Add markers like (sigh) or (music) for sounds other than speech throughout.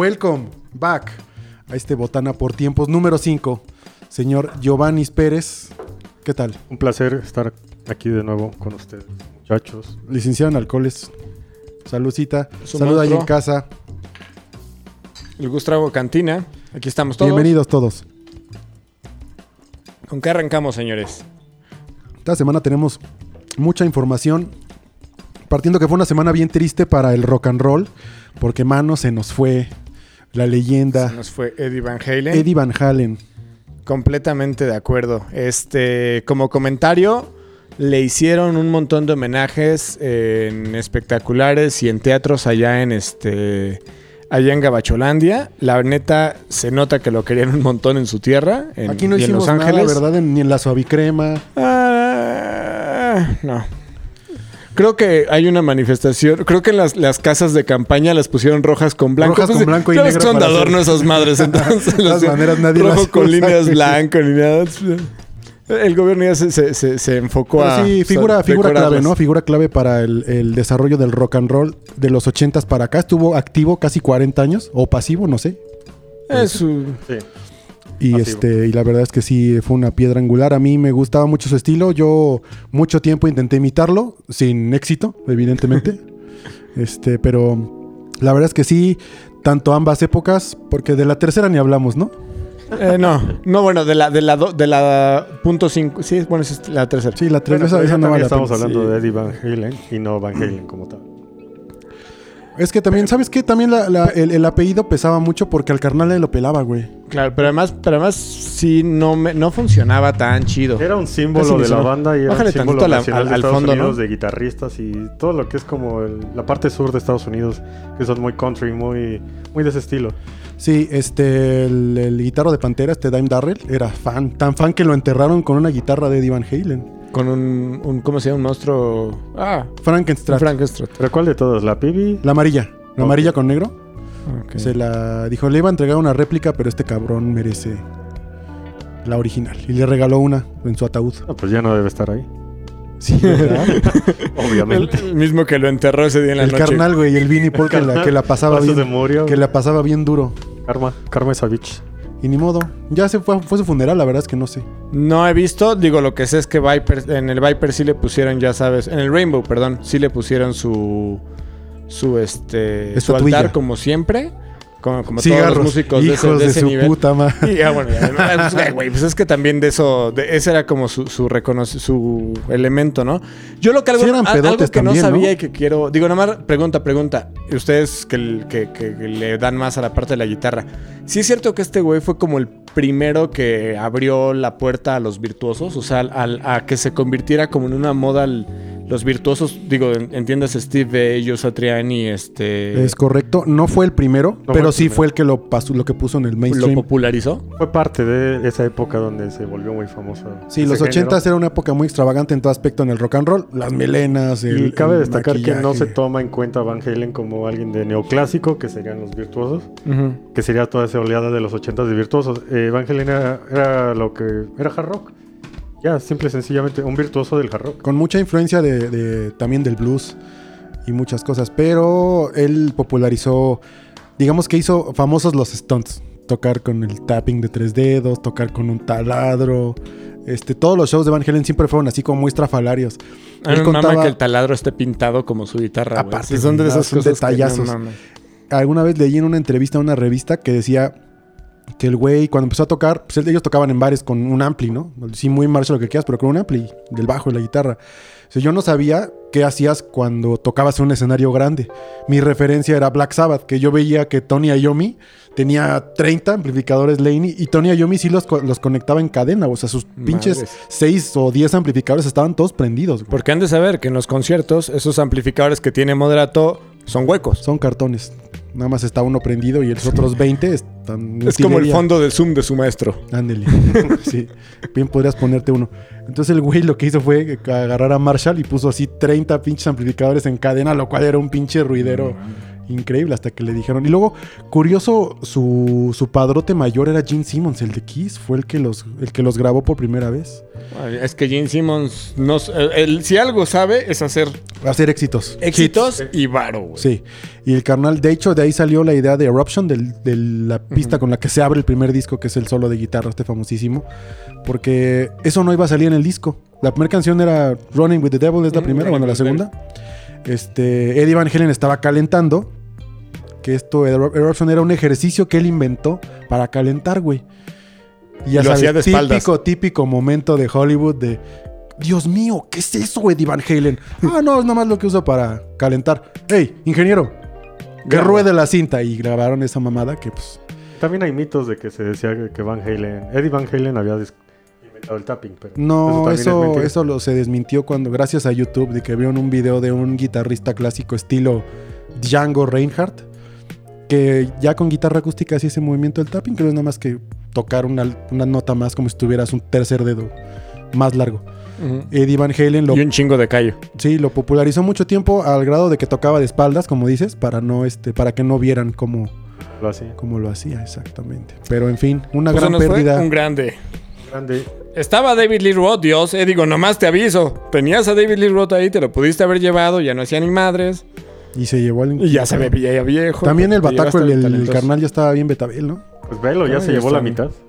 Welcome back a este Botana por tiempos número 5. Señor Giovanni Pérez. ¿Qué tal? Un placer estar aquí de nuevo con ustedes, muchachos. Licenciado en alcoholes. Saludcita. Salud ahí en casa. El Gustavo Cantina. Aquí estamos todos. Bienvenidos todos. ¿Con qué arrancamos, señores? Esta semana tenemos mucha información. Partiendo que fue una semana bien triste para el rock and roll. Porque, mano, se nos fue la leyenda Se nos fue Eddie Van Halen. Eddie Van Halen. Completamente de acuerdo. Este, como comentario, le hicieron un montón de homenajes en espectaculares y en teatros allá en este. Allá en Gabacholandia. La neta, se nota que lo querían un montón en su tierra. En, Aquí no y en hicimos Los Ángeles. nada, ¿verdad? En- Ni en la suavicrema. Ah, no. Creo que hay una manifestación. Creo que las, las casas de campaña las pusieron rojas con blanco. Rojas con blanco y negro que son de adorno hacer- esas madres. (laughs) Entonces, De todas maneras, nadie rojo las con usa. líneas (laughs) blanco ni nada. El gobierno ya se, se, se, se enfocó Pero a. sí, figura, o sea, figura clave. ¿no? Figura clave para el, el desarrollo del rock and roll de los 80s para acá. Estuvo activo casi 40 años, o pasivo, no sé. Es su- Sí. Y este, y la verdad es que sí fue una piedra angular. A mí me gustaba mucho su estilo. Yo mucho tiempo intenté imitarlo, sin éxito, evidentemente. (laughs) este, pero la verdad es que sí, tanto ambas épocas, porque de la tercera ni hablamos, ¿no? eh, no, no, bueno, de la, de la, do- de la punto cinco. Sí, bueno, esa es la tercera. Sí, la Bueno, tercera, pero esa ya no vale estamos pena. hablando Sí. de Eddie Van Halen y no Van Halen como tal. Es que también, ¿sabes qué? También la- la- el, el apellido pesaba mucho porque al carnal le lo pelaba, güey. Claro, pero además, pero además sí no, me, no funcionaba tan chido. Era un símbolo de la banda y era Bájale un símbolo la- nacional al- de al Estados fondo, Unidos, ¿no? de guitarristas y todo lo que es como el- la parte sur de Estados Unidos, que son muy country, muy, muy de ese estilo. Sí, este, el, el guitarro de Pantera, este Dime Darrell, era fan, tan fan que lo enterraron con una guitarra de Eddie Van Halen. Con un, un ¿cómo se llama? Un monstruo. Ah, Frankenstein. Frankenstein. ¿Pero cuál de todos? ¿La Pibi? La amarilla, la amarilla con negro. Ok. Se la dijo, le iba a entregar una réplica, pero este cabrón merece la original. Y le regaló una en su ataúd. No, pues ya no debe estar ahí. Sí, (laughs) ¿verdad? El, Obviamente. el mismo que lo enterró ese día en la el noche. carnal, güey, y el Vinnie Paul que la, que la pasaba se bien. murió. Que la pasaba bien duro. Karma, Karma Savich. Y ni modo. Ya se fue, fue su funeral, la verdad es que no sé. No he visto, digo, lo que sé es que Viper, en el Viper sí le pusieron, ya sabes, en el Rainbow, perdón, sí le pusieron su, su, este, su altar como siempre, como, como todos los músicos de ese, de, su nivel. puta madre. (laughs) Y ya, bueno, ya, pues, güey, pues es que también de eso, de, ese era como su, su, su elemento, ¿no? Yo lo que algo, Sí eran a- algo pedotes que no sabía ¿no? y que quiero, digo, nada más pregunta, pregunta, ustedes que, que- que le dan más a la parte de la guitarra, ¿sí es cierto que este güey fue como el primero que abrió la puerta a los virtuosos? O sea, al- a que se convirtiera como en una moda el- los virtuosos, digo, en- entiendes, Steve Joe Satriani, este... Es correcto. No fue el primero, pero el sí primero. fue el que lo pasó, lo que puso en el lo mainstream. popularizó. Fue parte de esa época donde se volvió muy famoso. Sí, los. 80 era una época muy extravagante en todo aspecto en el rock and roll. Las melenas, el Y cabe el destacar que no se toma en cuenta a Van Halen como alguien de neoclásico, que serían los virtuosos, que sería toda esa oleada de los 80 de virtuosos. Eh, Van Halen era, era lo que era hard rock. Ya, simple y sencillamente, un virtuoso del hard rock. Con mucha influencia de, de- también del blues y muchas cosas. Pero él popularizó, digamos que hizo famosos los stunts. Tocar con el tapping de tres dedos, tocar con un taladro. Este, todos los shows de Van Halen siempre fueron así como muy estrafalarios. A mí Él mama contaba- que el taladro esté pintado como su guitarra. Aparte, son de esas que no detallazos. alguna vez leí en una entrevista a una revista que decía que el güey cuando empezó a tocar, pues ellos tocaban en bares con un ampli, ¿no? Sí, muy Marshall lo que quieras, pero con un ampli del bajo y la guitarra. O sea, yo no sabía qué hacías cuando tocabas en un escenario grande. Mi referencia era Black Sabbath, que yo veía que Tony Iommi tenía 30 amplificadores Laney y Tony Iommi sí los, co- los conectaba en cadena, o sea, sus pinches Madres. 6 o 10 amplificadores estaban todos prendidos. güey. Porque han de saber que en los conciertos, esos amplificadores que tiene Moderato son huecos. Son cartones. Nada más está uno prendido y los otros 20 están... Es como el fondo del Zoom de su maestro. Ándele. (laughs) sí. Bien podrías ponerte uno. Entonces el güey lo que hizo fue agarrar a Marshall y puso así 30 pinches amplificadores en cadena, lo cual era un pinche ruidero Increíble, hasta que le dijeron. Y luego, curioso, su, su padrote mayor era Gene Simmons, el de Kiss. Fue el que los, el que los grabó por primera vez. Es que Gene Simmons, no, eh, él- si algo sabe, es hacer Hacer éxitos. éxitos y varo, güey. Sí. Y el carnal, de hecho, de ahí salió la idea de Eruption, de la pista con la que se abre el primer disco, que es el solo de guitarra, este famosísimo. Porque eso no iba a salir en el disco. La primera canción era Running with the Devil, es la Mm, primera, bueno, la segunda. Este, Eddie Van Halen estaba calentando. Que esto, Eru- Eruption era un ejercicio que él inventó para calentar, güey. Y ya lo hacía de sabes, espaldas. típico, típico momento de Hollywood de... Dios mío, ¿qué es eso, Eddie Van Halen? (laughs) Ah, no, es nomás lo que uso para calentar. Hey, ingeniero, que Graba. ruede la cinta. Y grabaron esa mamada que, pues... También hay mitos de que se decía que- Van Halen, Eddie Van Halen había inventado el tapping, pero No, eso, eso lo se desmintió cuando, gracias a YouTube, de que vieron un video de un guitarrista clásico estilo Django Reinhardt, que ya con guitarra acústica hacía ese movimiento del tapping, que no es nada más que tocar una, una nota más como si tuvieras un tercer dedo más largo. Ujú. Eddie Van Halen lo, Y un chingo de callo. sí, lo popularizó mucho tiempo al grado de que tocaba de espaldas, como dices, para no este, para que no vieran cómo, lo hacía. cómo lo hacía exactamente. Pero en fin, una Pues se gran nos fue pérdida. un grande. Grande. Estaba David Lee Roth, Dios, eh, digo, nomás te aviso. Tenías a David Lee Roth ahí, te lo pudiste haber llevado, ya no hacía ni madres. Y se llevó al Y ya se veía viejo. También el bataco, el, el carnal ya estaba bien betabel, ¿no? Pues velo, ya Ay, se llevó está la bien. mitad. (laughs)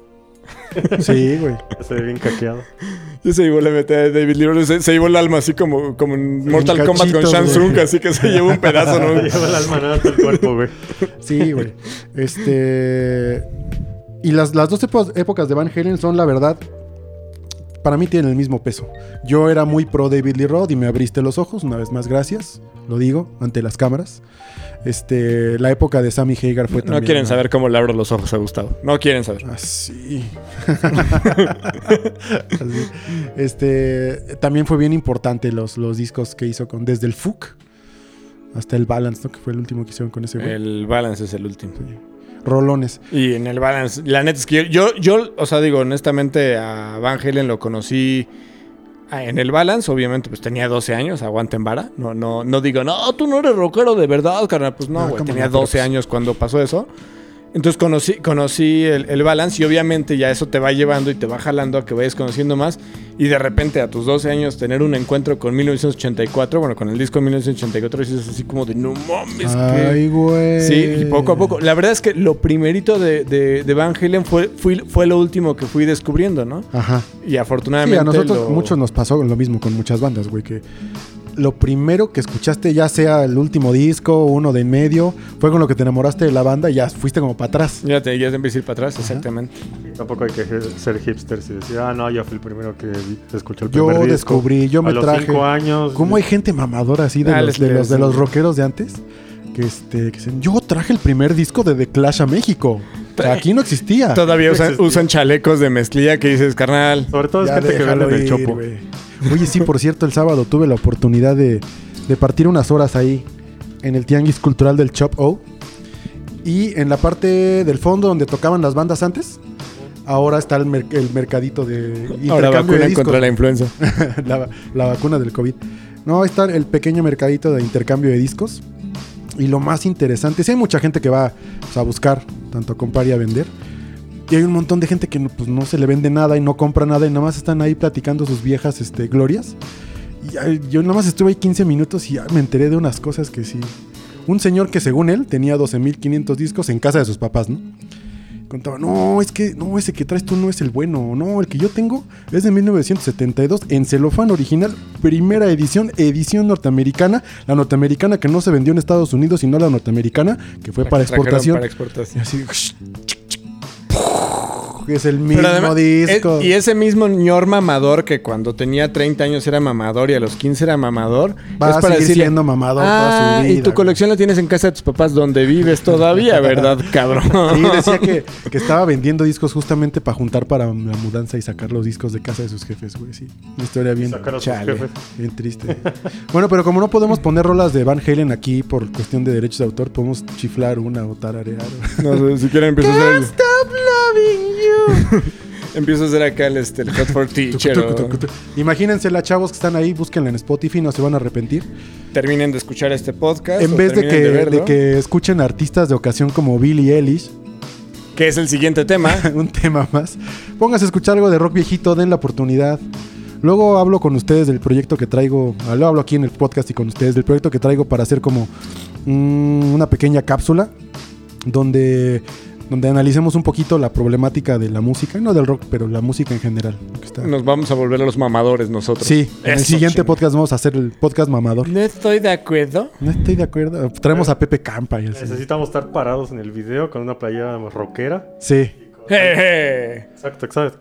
Sí, güey. Ya se ve bien caqueado. (laughs) Ya se llevó la meta de David Lee Roth, se, se llevó el alma así como, como en Mortal Kombat con Shang. Tsung, así que se llevó un pedazo, (laughs) Se ¿no? lleva el alma nada hasta el cuerpo, güey. Sí, güey. Este. Y las, las dos épocas de Van Halen son, la verdad, para mí tienen el mismo peso. Yo era muy pro David Lee Roth y me abriste los ojos, una vez más, gracias. Lo digo, ante las cámaras. Este, la época de Sammy Hagar fue también. No quieren saber cómo le abro los ojos a Gustavo. No quieren saber. Así. (laughs) Así. Este, también fue bien importante los, los discos que hizo con desde el Fuck hasta el Balance, ¿no? Que fue el último que hicieron con ese güey. El balance es el último. Rolones. Y en el balance, la neta es que yo, yo, o sea, digo, honestamente, a Van Halen lo conocí ah, en el balance, obviamente, pues tenía 12 años, aguanten vara. No, no, no digo, no, tú no eres rockero de verdad, carnal. Pues no, Ah, güey, tenía no, pero 12 pues- años cuando pasó eso. Entonces conocí, conocí el, el balance y obviamente ya eso te va llevando y te va jalando a que vayas conociendo más. Y de repente a tus 12 años tener un encuentro con 1984, bueno, con el disco 1984, dices así como de, no mames, Ay, güey. Sí, y poco a poco. La verdad es que lo primerito de, de, de Van Halen fue, fui- fue lo último que fui descubriendo, ¿no? Ajá. Y Sí, afortunadamente. a nosotros lo- muchos nos pasó lo mismo con muchas bandas, güey, que lo primero que escuchaste, ya sea el último disco, uno de en medio, fue con lo que te enamoraste de la banda y ya fuiste como para atrás. Ya te, ya te ir para atrás, exactamente. Y tampoco hay que ser hipsters y decir, ah, no, yo fui el primero que escuchó el Yo primer disco. descubrí, yo me a los traje. cinco años. ¿Cómo hay gente mamadora así de, Ah, los, de, los, de los rockeros de antes? Que, este, que dicen, yo traje el primer disco de The Clash a México. O sea, aquí no existía. Todavía no usan, existía. usan chalecos de mezclilla que dices, carnal. Sobre todo es Ya gente que vende déjalo en el ir, chopo. Oye, sí, por cierto, el sábado tuve la oportunidad de, de partir unas horas ahí en el Tianguis Cultural del Chop O. Y en la parte del fondo donde tocaban las bandas antes, ahora está el, mer- el mercadito de Ahora intercambio de vacunan discos. contra la influenza. (laughs) la, la vacuna del COVID. No, está el pequeño mercadito de intercambio de discos. Y lo más interesante, sí hay mucha gente que va pues, a buscar, tanto a comprar y a vender. Y hay un montón de gente que no, pues, no se le vende nada y no compra nada y nada más están ahí platicando sus viejas este, glorias. Y yo nada más estuve ahí 15 minutos y ya me enteré de unas cosas que sí. Un señor que según él tenía 12.500 discos en casa de sus papás, ¿no? Contaba, no, es que, no, ese que traes tú no es el bueno, no, el que yo tengo es de 1972 en celofán original, primera edición, edición norteamericana, la norteamericana que no se vendió en Estados Unidos, sino la norteamericana que fue para Trajeron exportación. Para Y exportación. así, es el mismo además, disco. es- y ese mismo ñor mamador que cuando tenía 30 años era mamador y a los 15 era mamador, Va es a para seguir decirle, siendo mamador toda ah, su vida. y tu colección la tienes en casa de tus papás donde vives todavía, (laughs) ¿verdad, cabrón? Sí, decía que, que estaba vendiendo discos justamente para juntar para la mudanza y sacar los discos de casa de sus jefes, güey. Sí, una historia bien, Sacar a sus Chale. bien triste. bueno, pero como no podemos poner rolas de Van Halen aquí por cuestión de derechos de autor, podemos chiflar una o tararear. No sé, si quieren empezar a hacer... Stop loving you. (laughs) Empiezo a hacer acá el, este, el Hot for Teacher. O- tucu, tucu. Imagínense las chavos que están ahí, búsquenla en Spotify, no se van a arrepentir. terminen de escuchar este podcast. En o vez de terminen que, verlo, de que escuchen artistas de ocasión como Billie Eilish, que es el siguiente tema. (laughs) un tema más, pónganse a escuchar algo de rock viejito, den la oportunidad. Luego hablo con ustedes del proyecto que traigo, ah, lo hablo aquí en el podcast y con ustedes, del proyecto que traigo para hacer como mm, una pequeña cápsula donde, donde analicemos un poquito la problemática de la música, no del rock, pero la música en general. está- Nos vamos a volver a los mamadores nosotros. Sí, en el siguiente podcast vamos a hacer el podcast mamador. No estoy de acuerdo. No estoy de acuerdo. Traemos a Pepe Campa y así. Necesitamos estar parados en el video con una playera rockera. Sí. Exacto, exacto.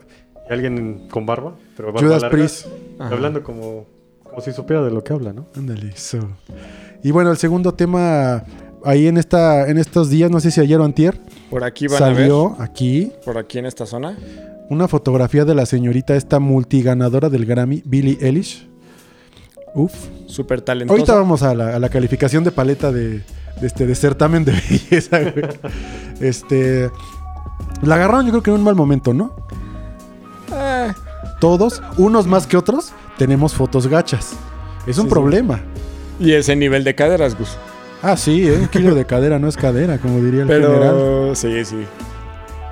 Y alguien con barba, pero barba Judas larga, Priest. Hablando como, como si supiera de lo que habla, ¿no? Ándale, eso. Y bueno, el segundo tema, ahí en esta, en estos días, no sé si ayer o antier, Por aquí van a ver. salió aquí Por aquí en esta zona. una fotografía de la señorita esta multiganadora del Grammy, Billie Eilish. Uf. Súper talentosa. Ahorita vamos a la, a la calificación de paleta de, de este de certamen de (laughs) belleza, güey. Este. La agarraron, yo creo que en un mal momento, ¿no? Eh, Todos, unos más que otros, tenemos fotos gachas. Es un Sí, sí. problema. y ese nivel de caderas, Gus. Ah, sí, ¿eh? un kilo de cadera no es cadera, como diría el general. Pero sí, sí.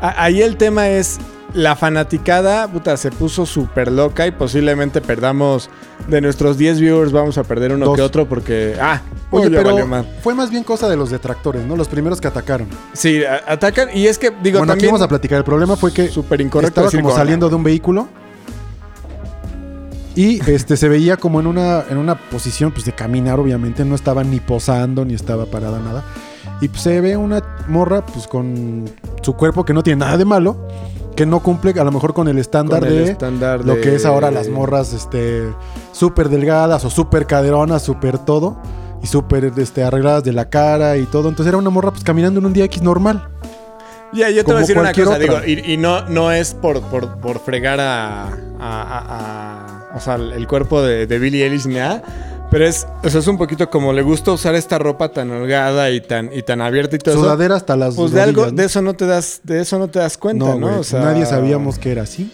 A- ahí el tema es la fanaticada, puta, se puso súper loca y posiblemente perdamos de nuestros 10 viewers vamos a perder uno Dos. que otro porque ah, Oye, pero valió fue más bien cosa de los detractores, ¿no? Los primeros que atacaron. Sí, atacan y es que digo bueno, aquí también vamos a platicar. El problema fue que súper incorrecto estaba como saliendo de un vehículo y este se veía como en una, en una posición pues de caminar, obviamente. No estaba ni posando, ni estaba parada, nada. Y pues, se ve una morra pues con su cuerpo que no tiene nada de malo, que no cumple a lo mejor con el estándar Con el de estándar lo que es ahora las morras este súper delgadas o súper caderonas, súper todo y súper este, arregladas de la cara y todo. Entonces era una morra pues caminando en un día X normal. Ya, yo te voy a decir una cosa, digo, y, y no, no es por, por, por fregar a, a- a- a- o sea, el cuerpo de, de Billie Eilish ni nada, pero es, o sea, es un poquito como le gusta usar esta ropa tan holgada y tan, y tan abierta y todo eso. Sudadera hasta las Pues de algo, de eso no te das, de eso no te das cuenta, ¿no? güey, O sea, nadie sabíamos que era así.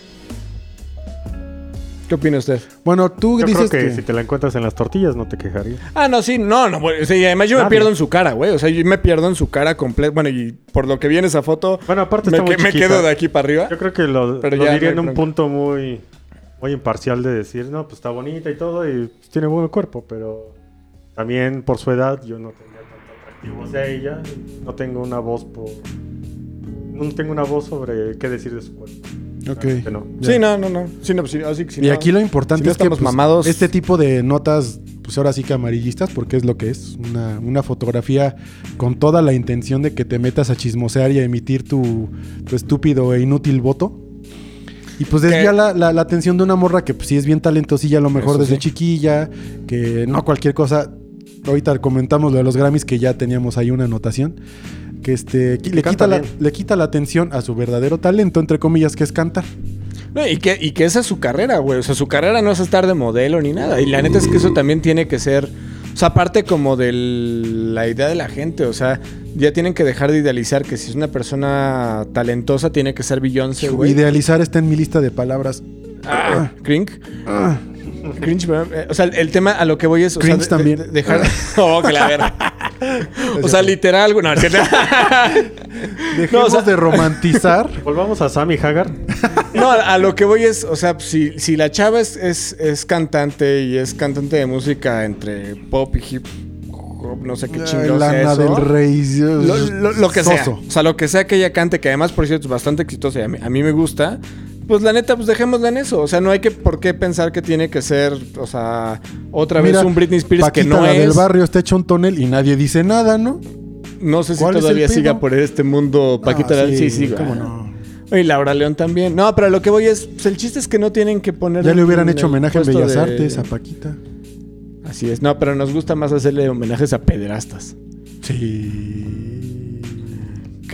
¿Qué opina usted? Bueno, tú Yo dices creo que, que, si te la encuentras en las tortillas no te quejaría. Ah, no, sí, no, no, güey, o sea, y además yo me pierdo en su cara, güey, o sea, yo me pierdo en su cara completa, bueno, y por lo que vi en esa foto, Bueno, aparte me, está muy que- me chiquita. quedo de aquí para arriba. Yo creo que lo, Pero lo ya diría no en un punto muy, muy imparcial de decir, no, pues está bonita y todo y pues, tiene buen cuerpo, pero también por su edad yo no tendría tanto atractivo hacia ella. No tengo una voz por... No tengo una voz sobre qué decir de su cuerpo. Ok. No. Sí, no, no, no, sí, no, pues, sí, así que sí, y no. aquí lo importante si no es que estamos pues, mamados- este tipo de notas, pues ahora sí que amarillistas, porque es lo que es, una, una fotografía con toda la intención de que te metas a chismosear y a emitir tu, tu estúpido e inútil voto. Y pues desvía la, la- la atención de una morra que pues sí es bien talentosilla, a lo mejor Eso desde sí. chiquilla, que no cualquier cosa. Ahorita comentamos lo de los Grammys que ya teníamos ahí una anotación. Que este, le, quita la, le quita la atención a su verdadero talento, entre comillas, que es cantar. No, y, que, y que esa es su carrera, güey. O sea, su carrera no es estar de modelo ni nada. Y la neta es que eso también tiene que ser. O sea, aparte como de la idea de la gente. O sea, ya tienen que dejar de idealizar que si es una persona talentosa tiene que ser Beyoncé, güey. Idealizar está en mi lista de palabras. Ah, cringe. Ah. Cringe. Eh, o sea, el tema a lo que voy es. O sea, de- también. de- dejar. (laughs) oh, que la verga. (laughs) O sea, literal, güey. No, es cierto. (laughs) Dejemos No, o sea- de romantizar. (laughs) Volvamos a Sammy Hagar. No, a lo que voy es, o sea, si, si la chava es, es, es cantante y es cantante de música entre pop y hip hop, no sé qué chingados sea Lana eso. del Rey. Lo, lo- lo que sea. Soso. O sea, lo que sea que ella cante, que además, por cierto, es bastante exitosa y a mí, a mí me gusta. Pues la neta, pues dejémosla en eso. O sea, no hay que por qué pensar que tiene que ser, o sea, otra vez un Britney Spears Paquita, que no la es. del barrio está hecho un tonel y nadie dice nada, ¿no? No sé si ¿Cuál es el todavía siga por este mundo. Paquita, Ah, la- sí, sí, ¿Cómo no? Y Laura León también. No, pero lo que voy es, pues el chiste es que no tienen que poner. Ya le hubieran hecho homenaje en Bellas de- Artes a Paquita. Así es. No, pero nos gusta más hacerle homenajes a pederastas Sí.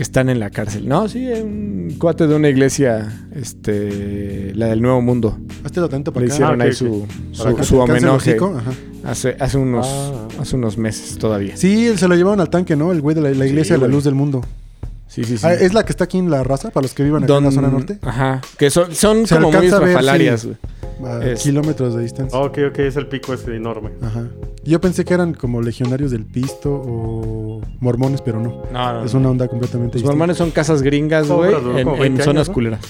Que están en la cárcel. No, sí, un cuate de una iglesia, este, la del Nuevo Mundo. Hazte atento Le para acá. hicieron Ah, ahí su, su, su ¿Te alcance el homenaje hace, hace unos Ah. hace unos meses todavía. Sí, él se lo llevaron al tanque, ¿no? El güey de la, la iglesia de la luz del mundo. Sí, sí, sí. Ah, es la que está aquí en la raza, para los que vivan aquí en la Don- zona norte. Ajá. Que son, son como muy estrafalarias, sí. A Es- kilómetros de distancia. Ok, ok, es el pico ese enorme. Ajá. Yo pensé que eran como legionarios del pisto o mormones, pero no. No, no, Es no. una onda completamente Los distinta. mormones son casas gringas, güey, en, como en 20 zonas culeras.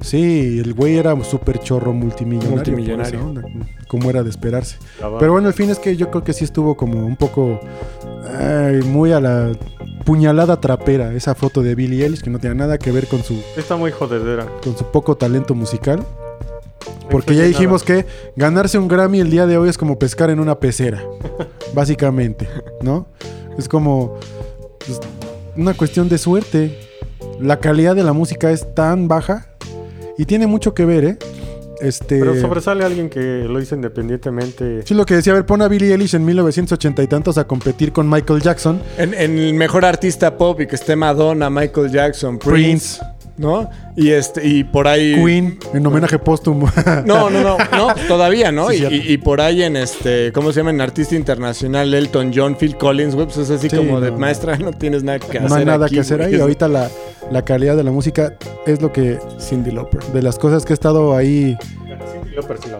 Sí, el güey era súper chorro multimillonario. Multimillonario. onda, como era de esperarse. Pero bueno, el fin es que yo creo que sí estuvo como un poco ay, muy a la puñalada trapera esa foto de Billie Eilish que no tenía nada que ver con su, Está muy jodedera. con su poco talento musical. Porque ya dijimos que ganarse un Grammy el día de hoy es como pescar en una pecera, (laughs) básicamente, ¿no? Es como pues, una cuestión de suerte. La calidad de la música es tan baja y tiene mucho que ver, ¿eh? Este, Pero sobresale alguien que lo hizo independientemente. Sí, lo que decía, a ver, pon a Billie Eilish en 1980 y tantos a competir con Michael Jackson, En, en el mejor artista pop y que esté Madonna, Michael Jackson, Prince, Prince, ¿no? Y este y por ahí Queen, en homenaje póstumo. (laughs) No, no, no, no, todavía, ¿no? Sí, y, y- y por ahí en este, ¿cómo se llama? En artista internacional, Elton John, Phil Collins, güey, pues es así Sí, como de no. maestra, no tienes nada que hacer. no hay nada aquí, que hacer ahí. Ahorita la, la calidad de la música es lo que, Cindy Lauper. de las cosas que he estado ahí. Cindy Lauper sí la.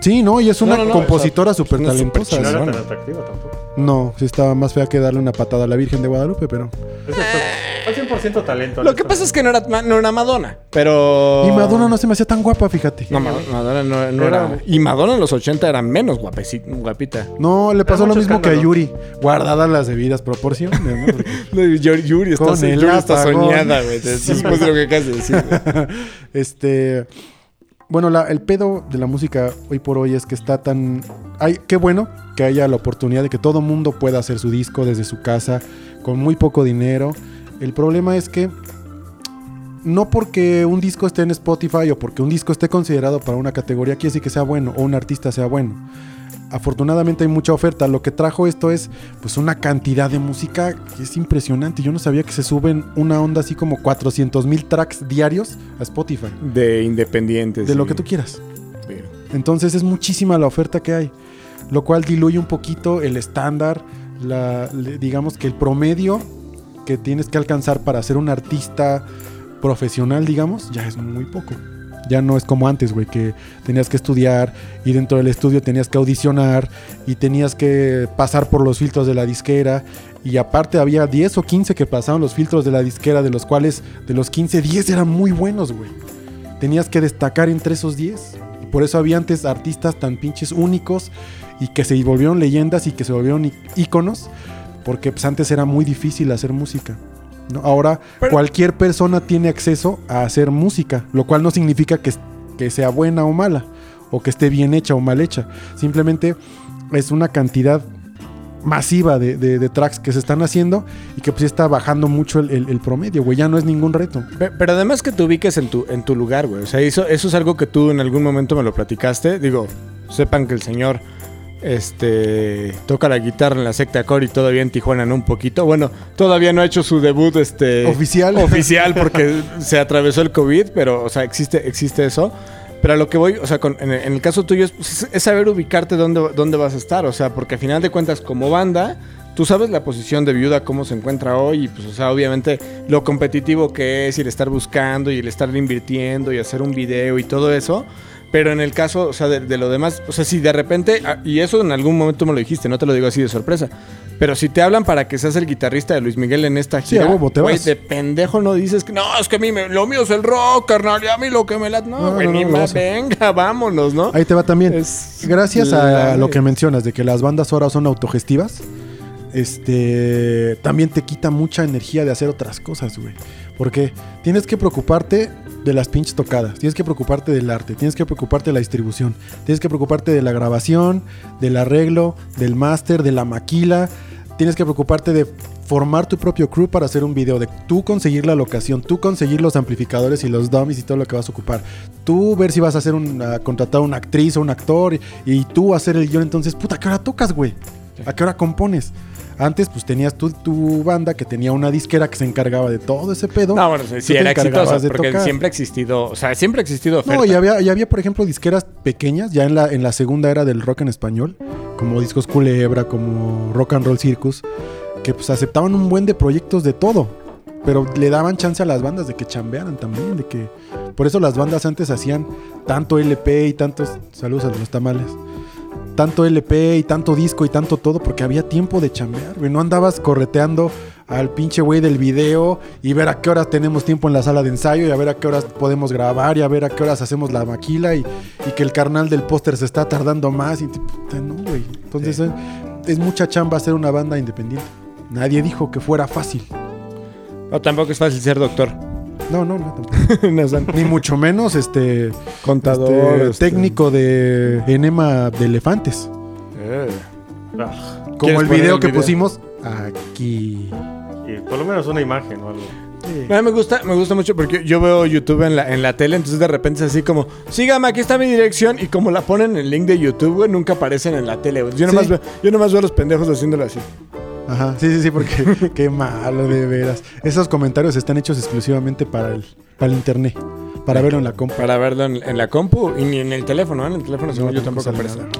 Sí, ¿no? Y es una No, no, no, compositora o súper talentosa. No era Chingona. tan atractiva tampoco. No, sí estaba más fea que darle una patada a la Virgen de Guadalupe, pero... Fue, fue 100% talento. Lo que pasa es que no era, no era Madonna, pero... Y Madonna no se me hacía tan guapa, fíjate. No, Ma- Madonna no, no Era- era... Y Madonna en los 80 era menos guapeci- guapita. No, le pasó lo mucho mismo que a escándalo. Yuri. Guardadas las debidas proporciones, ¿no? Porque- (laughs) No, Yuri, Yuri está, Con el Yuri está apagón. soñada, güey. Después de lo que acabas de decir. güey. (laughs) este. Bueno, la- el pedo de la música hoy por hoy es que está tan. Ay, qué bueno que haya la oportunidad de que todo mundo pueda hacer su disco desde su casa con muy poco dinero. El problema es que no porque un disco esté en Spotify o porque un disco esté considerado para una categoría quiere decir que sea bueno o un artista sea bueno. Afortunadamente hay mucha oferta. Lo que trajo esto es pues una cantidad de música que es impresionante. Yo no sabía que se suben una onda así como 400 mil tracks diarios a Spotify. De independientes. De lo que tú quieras. Entonces es muchísima la oferta que hay. Lo cual diluye un poquito el estándar, la, digamos que el promedio que tienes que alcanzar para ser un artista profesional, digamos, ya es muy poco. Ya no es como antes, güey, que tenías que estudiar y dentro del estudio tenías que audicionar y tenías que pasar por los filtros de la disquera. Y aparte había 10 o 15 que pasaban los filtros de la disquera, de los cuales de los 15, 10 eran muy buenos, güey. Tenías que destacar entre esos 10. Y por eso había antes artistas tan pinches únicos y que se volvieron leyendas y que se volvieron íconos. Porque pues, antes era muy difícil hacer música. ¿No? Ahora Pero- cualquier persona tiene acceso a hacer música, lo cual no significa que, que sea buena o mala, o que esté bien hecha o mal hecha. Simplemente es una cantidad masiva de, de- de tracks que se están haciendo y que pues ya está bajando mucho el, el- el promedio, güey. Ya no es ningún reto. Pe- Pero además que te ubiques en tu, en tu lugar, güey. O sea, eso, eso es algo que tú en algún momento me lo platicaste. Digo, sepan que el señor este toca la guitarra en la secta core y todavía en Tijuana, ¿no? Un poquito. Bueno, todavía no ha hecho su debut este Oficial. (laughs) oficial porque se atravesó el COVID, pero, o sea, existe, existe eso. Pero a lo que voy, o sea, con- en, el, en el caso tuyo es, es saber ubicarte dónde, dónde vas a estar. O sea, porque al final de cuentas, como banda, tú sabes la posición de viuda, cómo se encuentra hoy. Y pues, o sea, obviamente lo competitivo que es y el estar buscando y el estar invirtiendo y hacer un video y todo eso. Pero en el caso, o sea, de, de lo demás, o sea, si de repente, ah, y eso en algún momento me lo dijiste, no te lo digo así de sorpresa. Pero si te hablan para que seas el guitarrista de Luis Miguel en esta gira, a huevo, te güey, vas. de pendejo no dices que no, es que a mí me- lo mío es el rock, carnal, y a mí lo que me la. No, No, güey, no, ni más, venga, vámonos, ¿no? Ahí te va también. Es- Gracias la- a lo que mencionas de que las bandas ahora son autogestivas, este también te quita mucha energía de hacer otras cosas, güey. Porque tienes que preocuparte de las pinches tocadas, tienes que preocuparte del arte, tienes que preocuparte de la distribución, tienes que preocuparte de la grabación, del arreglo, del máster, de la maquila, tienes que preocuparte de formar tu propio crew para hacer un video, de tú conseguir la locación, tú conseguir los amplificadores y los dummies y todo lo que vas a ocupar. Tú ver si vas a hacer un, a contratar a una actriz o un actor y, y tú hacer el guion. Entonces, puta, ¿a qué hora tocas, güey? ¿A qué hora compones? Antes, pues tenías tú, tu banda que tenía una disquera que se encargaba de todo ese pedo. No, bueno, sí, era exitosa, porque tocar. siempre ha existido, o sea, siempre ha existido oferta. No, y había, y había, por ejemplo, disqueras pequeñas, ya en la, en la segunda era del rock en español, como Discos Culebra, como Rock and Roll Circus, que pues aceptaban un buen de proyectos de todo. pero le daban chance a las bandas de que chambearan también, de que por eso las bandas antes hacían tanto LP y tantos saludos a los tamales. Tanto LP y tanto disco y tanto todo porque había tiempo de chambear, güey. No andabas correteando al pinche güey del video y ver a qué horas tenemos tiempo en la sala de ensayo y a ver a qué horas podemos grabar y a ver a qué horas hacemos la maquila y, y que el carnal del póster se está tardando más y puta, no, güey. Entonces eh, es mucha chamba hacer una banda independiente. Nadie dijo que fuera fácil. No, tampoco es fácil ser doctor. No, no, no. tampoco. (laughs) No, Ni mucho menos este, Contador. este, este- técnico de enema de elefantes. Eh. Ah, Como ¿Quieres el video el que video? pusimos aquí. y por lo menos una imagen o algo. Sí. A mí me gusta, me gusta mucho porque yo veo YouTube en la, en la tele, entonces de repente es así como, sígame, aquí está mi dirección, y como la ponen en el link de YouTube, güey, nunca aparecen en la tele. Yo nomás, Sí. veo, yo nomás veo a los pendejos haciéndolo así. Ajá, sí, sí, sí, porque (laughs) qué malo de veras. Esos comentarios están hechos exclusivamente para el, para el internet, para verlo en la compa. Para verlo en, en la compu y ni en el teléfono, ¿eh? En el teléfono, según yo tampoco aparece. nada.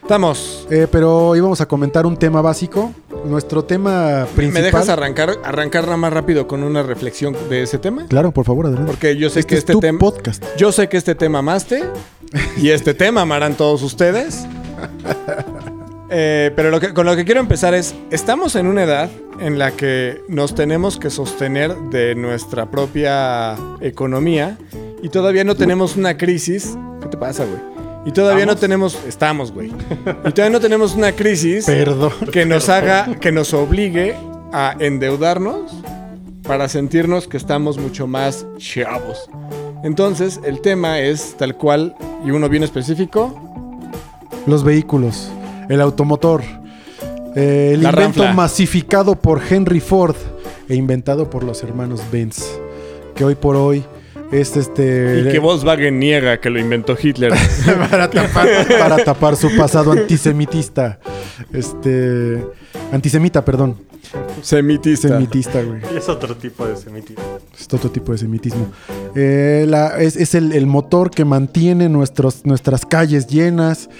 Estamos. Eh, pero íbamos a comentar un tema básico. Nuestro tema principal. ¿Me dejas arrancar, arrancar nada más rápido con una reflexión de ese tema? Claro, por favor, adelante. Porque yo sé este que es este tu tema... podcast. Yo sé que este tema amaste y este (laughs) tema amarán todos ustedes. (laughs) Eh, pero lo que- con lo que quiero empezar es, estamos en una edad en la que nos tenemos que sostener de nuestra propia economía y todavía no tenemos una crisis. ¿Qué te pasa, güey? Y todavía no tenemos, estamos, güey. Y todavía no tenemos una crisis (laughs) Perdón. que nos haga, que nos obligue a endeudarnos para sentirnos que estamos mucho más chavos. Entonces, el tema es tal cual, y uno bien específico, Los vehículos, el automotor, eh, el La invento ranfla. masificado por Henry Ford e inventado por los hermanos Benz, que hoy por hoy es este y que Volkswagen niega que lo inventó Hitler. (laughs) para, tapar, para tapar su pasado antisemitista, este antisemita, perdón, Semitista. semitista, güey. Es otro tipo de semitismo. Es otro tipo de semitismo. Eh, la- es es el, el motor que mantiene nuestros, nuestras calles llenas.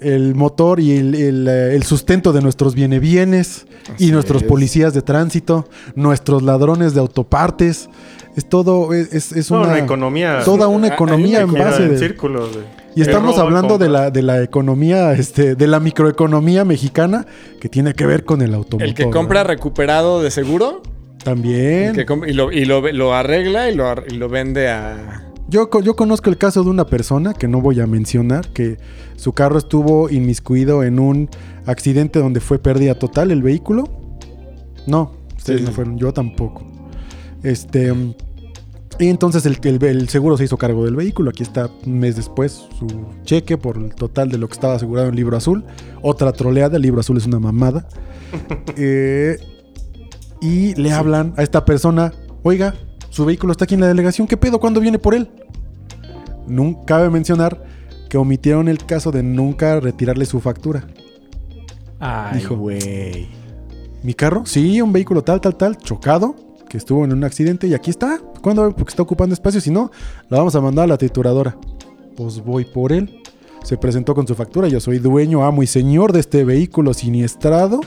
El motor y el, el, eh, el sustento de nuestros bienes y nuestros es. policías de tránsito, nuestros ladrones de autopartes. Es todo, es, es- No, una, una economía. toda una economía una en base en de... círculos. de- Y estamos robo, hablando de la, de la economía, este, de la microeconomía mexicana que tiene que ver con el automotor. El que compra ¿verdad? recuperado de seguro También. el que com- y, lo, y lo, lo arregla y lo, y lo vende a... Yo, co- yo conozco el caso de una persona que no voy a mencionar, que su carro estuvo inmiscuido en un accidente donde fue pérdida total el vehículo. No, ustedes Sí, no fueron, yo tampoco. Este. Y entonces el, el- el seguro se hizo cargo del vehículo. Aquí está un mes después su cheque por el total de lo que estaba asegurado en libro azul. Otra troleada, el libro azul es una mamada. (laughs) Eh, y le hablan a esta persona, oiga, su vehículo está aquí en la delegación, ¿qué pedo? ¿Cuándo viene por él? Nun- cabe mencionar que omitieron el caso de nunca retirarle su factura. Ay, Dijo. güey. ¿Mi carro? Sí, un vehículo tal, tal, tal, chocado, que estuvo en un accidente y aquí está. ¿Cuándo? Porque está ocupando espacio, si no, la vamos a mandar a la trituradora. Pues voy por él. Se presentó con su factura, yo soy dueño, amo y señor de este vehículo siniestrado.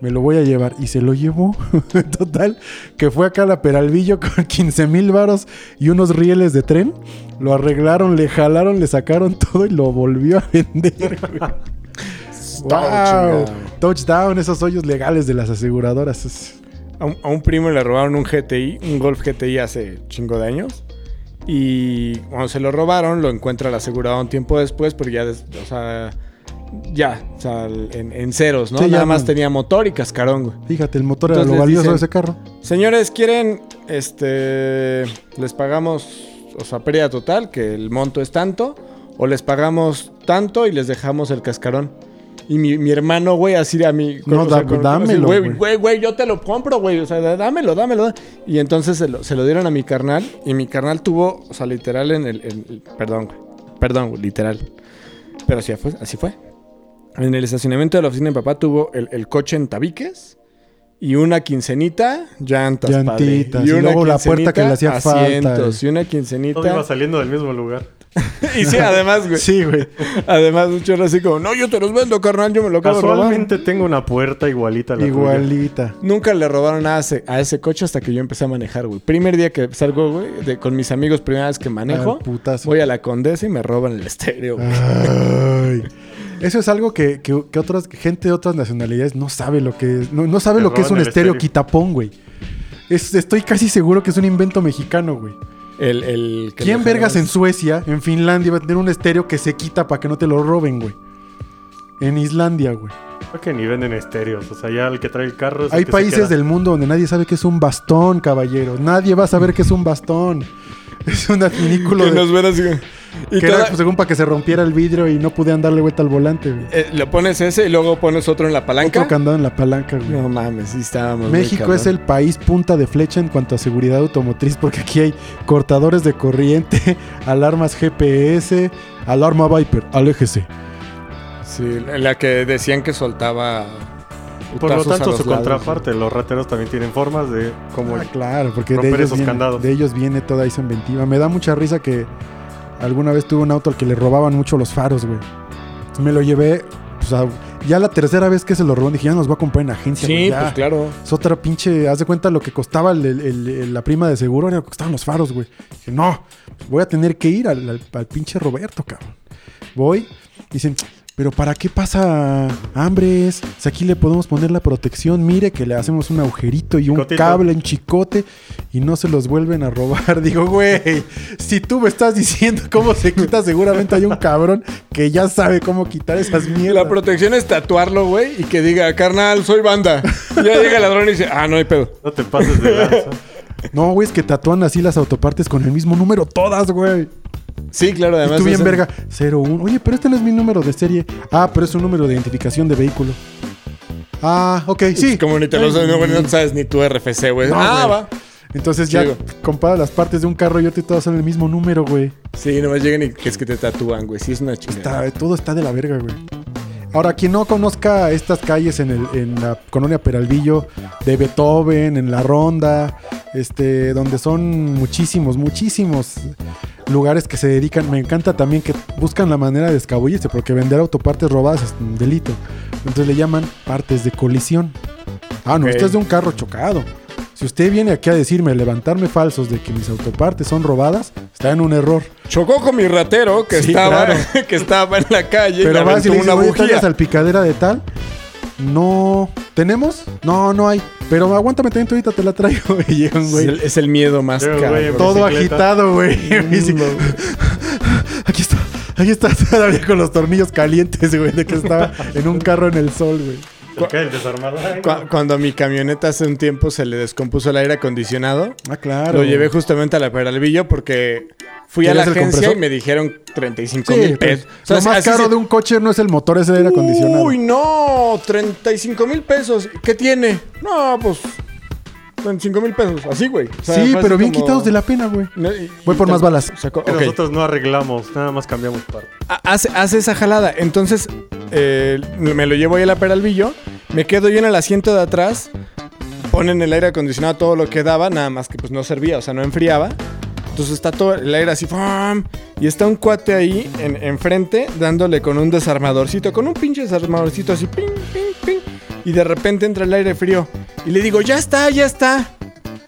Me lo voy a llevar. Y se lo llevó. (laughs) Total. Que fue acá a la Peralvillo con 15 mil varos y unos rieles de tren. Lo arreglaron, le jalaron, le sacaron todo y lo volvió a vender. güey. (laughs) Wow. Touchdown, esos hoyos legales de las aseguradoras. A un, a un primo le robaron un GTI, un Golf GTI hace chingo de años. Y cuando se lo robaron, lo encuentra el asegurado un tiempo después, pero ya, des- o sea, ya, o sea, en, en ceros, ¿no? Sí, ya Nada más tenía motor y cascarón, güey. Fíjate, el motor era Entonces lo les valioso dicen- de ese carro. Señores, ¿quieren, este, les pagamos, o sea, pérdida total, que el monto es tanto, o les pagamos tanto y les dejamos el cascarón? Y mi, mi hermano, güey, así a mí... No, sea, con- dámelo, así, güey. Güey, güey, yo te lo compro, güey. O sea, dá- dámelo, dámelo. Y entonces se lo, se lo dieron a mi carnal. Y mi carnal tuvo, o sea, literal en el... en el- perdón, güey. Perdón, güey, literal. Pero así fue, así fue. En el estacionamiento de la oficina de mi papá tuvo el, el coche en tabiques y una quincenita, llantas, padre. Llantitas, y luego la puerta que le hacía falta. asientos, y una Todo iba quincenita. saliendo del mismo lugar. (laughs) y sí, además, güey. Sí, güey. Además, un chorro así como, no, yo te los vendo, carnal, yo me lo acabo de robar. Casualmente tengo una puerta igualita a la tuya. Igualita. Nunca le robaron nada a ese, a ese coche hasta que yo empecé a manejar, güey. Primer día que salgo, güey, de- con mis amigos, primera vez que manejo, Al putazo. voy a la Condesa y me roban el estéreo, güey. Ay. Eso es algo que, que- que otras que gente de otras nacionalidades no sabe lo que es. No, no sabe Te lo que es un el estéreo estéreo. quitapón, güey. Es- estoy casi seguro que es un invento mexicano, güey. El, el que ¿Quién vergas en Suecia, en Finlandia, va a tener un estéreo que se quita para que no te lo roben, güey? En Islandia, güey. Creo que ni venden estéreos. O sea, ya el que trae el carro. es el Hay que se países queda. del mundo donde nadie sabe que es un bastón, caballero. Nadie va a saber que es un bastón. (laughs) Es un adminículo Que de- nos ven así. Y que era pues, según para que se rompiera el vidrio y no pudieran darle vuelta al volante, güey. eh, le pones ese y luego pones otro en la palanca. Otro candado en la palanca, güey. No mames, sí estábamos. México es el país punta de flecha en cuanto a seguridad automotriz porque aquí hay cortadores de corriente, (laughs) alarmas GPS, alarma Viper, aléjese. Sí, en la que decían que soltaba. Por lo tanto, su lados, contraparte, los rateros también tienen formas de cómo. Ah, claro, porque de ellos, esos viene, candados. de ellos viene toda esa inventiva. Me da mucha risa que alguna vez tuve un auto al que le robaban mucho los faros, güey. Me lo llevé, pues, a- ya la tercera vez que se lo roban, dije, ya nos va a comprar en agencia. Sí, pues claro. Es otra pinche, haz de cuenta lo que costaba el- el- el- la prima de seguro, era lo que costaban los faros, güey. Dije, no, pues voy a tener que ir al, al- al pinche Roberto, cabrón. Voy, dicen, pero ¿para qué pasa hambres? Si aquí le podemos poner la protección, mire que le hacemos un agujerito y un cable en chicote y no se los vuelven a robar. (laughs) Digo, güey, si tú me estás diciendo cómo se quita, seguramente hay un cabrón que ya sabe cómo quitar esas mierdas. La protección es tatuarlo, güey, y que diga, carnal, soy banda. Y ya llega el ladrón y dice, ah, no hay pedo. No te pases de lanza. No, güey, es que tatúan así las autopartes con el mismo número todas, güey. Sí, claro, además. tú bien verga, 01. Oye, pero este no es mi número de serie. Ah, pero es un número de identificación de vehículo. Ah, ok, sí. Como ni te lo sabes, no, sabes ni tu RFC, güey. No, ah, güey. va. Entonces ya compara las partes de un carro y otro y todas son el mismo número, güey. Sí, nomás llegan y es que te tatúan, güey. Sí, es una chingada. Está- todo está de la verga, güey. Ahora, quien no conozca estas calles en, el- en la colonia Peralvillo, de Beethoven, en La Ronda, este, donde son muchísimos, muchísimos lugares que se dedican. Me encanta también que buscan la manera de escabullirse, porque vender autopartes robadas es un delito. Entonces le llaman partes de colisión. Ah, no, Ok. esto es de un carro chocado. Si usted viene aquí a decirme, levantarme falsos de que mis autopartes son robadas, está en un error. Chocó con mi ratero que, Sí, estaba, claro. (laughs) que estaba en la calle y Pero le vas y le dices, una oye, ¿traes la bujía. salpicadera de tal? No. ¿Tenemos? No, no hay. Pero aguántame también, ahorita te la traigo. (laughs) Y llega un Es güey. el, es el miedo más caro. güey Todo bicicleta. agitado, güey. (laughs) Aquí está. Aquí está (laughs) todavía con los tornillos calientes, güey, de que estaba en un carro en el sol, güey. Cu- Cuando a mi camioneta hace un tiempo se le descompuso el aire acondicionado, Ah, claro. lo llevé justamente a la Peralvillo porque fui a la ¿Querías el agencia y me dijeron 35 Sí, mil pues, pesos. O sea, lo más caro se- de un coche no es el motor, es el aire acondicionado. Uy, no, 35 mil pesos. ¿Qué tiene? No, pues 35 mil pesos. Así, güey. O sea, sí, pero bien como- quitados de la pena, güey. Voy por más balas. Nosotros no arreglamos, nada más cambiamos parte. Ha- Hace, hace esa jalada. Entonces, eh, me lo llevo ahí a la Peralvillo. Me quedo yo en el asiento de atrás. Ponen el aire acondicionado todo lo que daba, nada más que pues no servía, o sea, no enfriaba. Entonces está todo el aire así, ¡fum! y está un cuate ahí en, enfrente dándole con un desarmadorcito, con un pinche desarmadorcito así, ping, ping, ping. Y de repente entra el aire frío. Y le digo, ya está, ya está.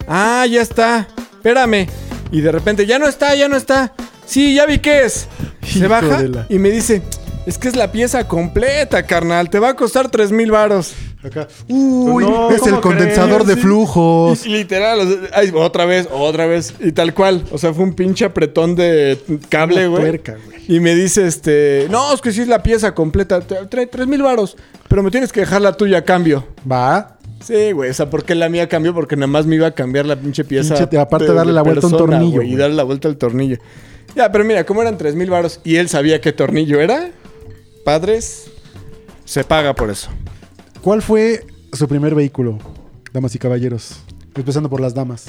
Ah, ya está. Espérame. Y de repente, ya no está, ya no está. Sí, ya vi qué es. (laughs) Se Hijo baja la- y me dice, es que es la pieza completa, carnal. Te va a costar 3 mil varos. Acá. Uy, No, es el ¿cómo condensador crees? de flujos. Literal, o sea, ay, otra vez, otra vez. Y tal cual. O sea, fue un pinche apretón de cable, güey. Y me dice, este, no, es que sí es la pieza completa. Trae 3 mil varos. Pero me tienes que dejar la tuya a cambio. Va. Sí, güey. O sea, ¿por qué la mía cambió? Porque nada más me iba a cambiar la pinche pieza. Pinche- aparte darle la vuelta a un tornillo, y darle la vuelta al tornillo. Ya, pero mira, como eran 3 mil varos y él sabía qué tornillo era, padres, se paga por eso. ¿Cuál fue su primer vehículo, damas y caballeros? Empezando por las damas.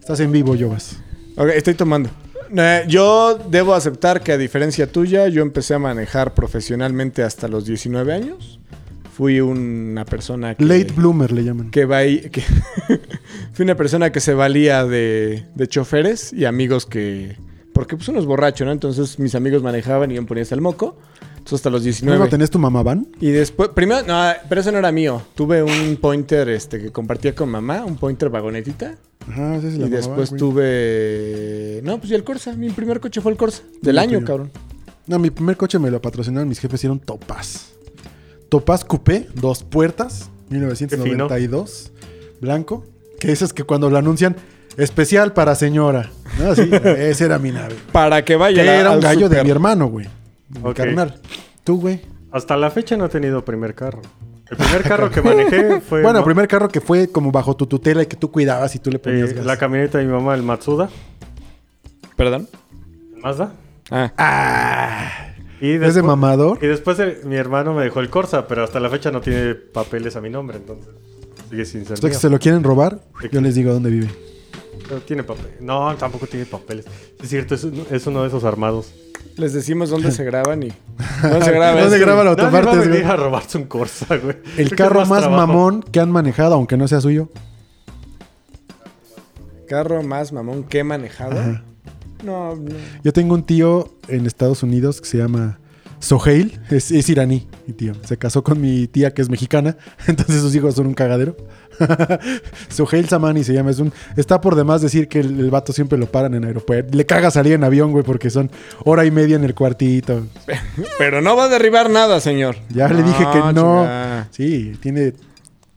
Estás en vivo, Jovas. Ok, estoy tomando. Eh, yo debo aceptar que a diferencia tuya, yo empecé a manejar profesionalmente hasta los 19 años. Fui una persona que... Late bloomer le llaman. que va que (laughs) fui una persona que se valía de, de choferes y amigos que... Por porque pues uno es borracho, ¿no? Entonces mis amigos manejaban y yo me ponía hasta el moco. Entonces hasta los ¿No 19. lo tenés tu mamá van? Y después, primero, no, pero eso no era mío. Tuve un pointer este, que compartía con mamá, un pointer vagonetita. Ajá, es Y la mamá después van, tuve. No, pues ya el Corsa. Mi primer coche fue el Corsa. Del el año, tuyo. cabrón. No, mi primer coche me lo patrocinaron mis jefes, hicieron Topaz. Topaz Coupé, dos puertas, 1992, blanco. Que esas que cuando lo anuncian, especial para señora. ¿No? (laughs) Esa era mi nave. Para que vaya. Que era un gallo de mi hermano, güey. Mi carnal. Tú, güey. Hasta la fecha no he tenido primer carro. El primer (laughs) carro que manejé fue Bueno, el primer carro que fue como bajo tu tutela y que tú cuidabas y tú le eh, ponías gas. la camioneta de mi mamá, el Matsuda, ¿Perdón? el Mazda. Ah. Ah, Y ¿Es de después, mamador? y después el- mi hermano me dejó el Corsa, pero hasta la fecha no tiene papeles a mi nombre, entonces sigue sin ser que se lo quieren robar, yo les digo dónde vive. No tiene papel. No, tampoco tiene papeles. Es cierto, es, es uno de esos armados. Les decimos dónde se (laughs) graban y. ¿Dónde se (laughs) graba ¿Dónde esto? graba la autopartes, venir güey? a robarse un Corsa, güey. El carro más mamón que han manejado, aunque no sea suyo. Carro más mamón que he manejado. Ajá. No, no. Yo tengo un tío en Estados Unidos que se llama Soheil, es, es iraní, mi tío. Se casó con mi tía que es mexicana, (laughs) entonces sus hijos son un cagadero. (laughs) Soheil Samani se llama, es un está por demás decir que el, el vato siempre lo paran en aeropuerto. Le caga salir en avión, güey, porque son hora y media en el cuartito. (laughs) Pero no va a derribar nada, señor. Ya le dije que no. Sí, tiene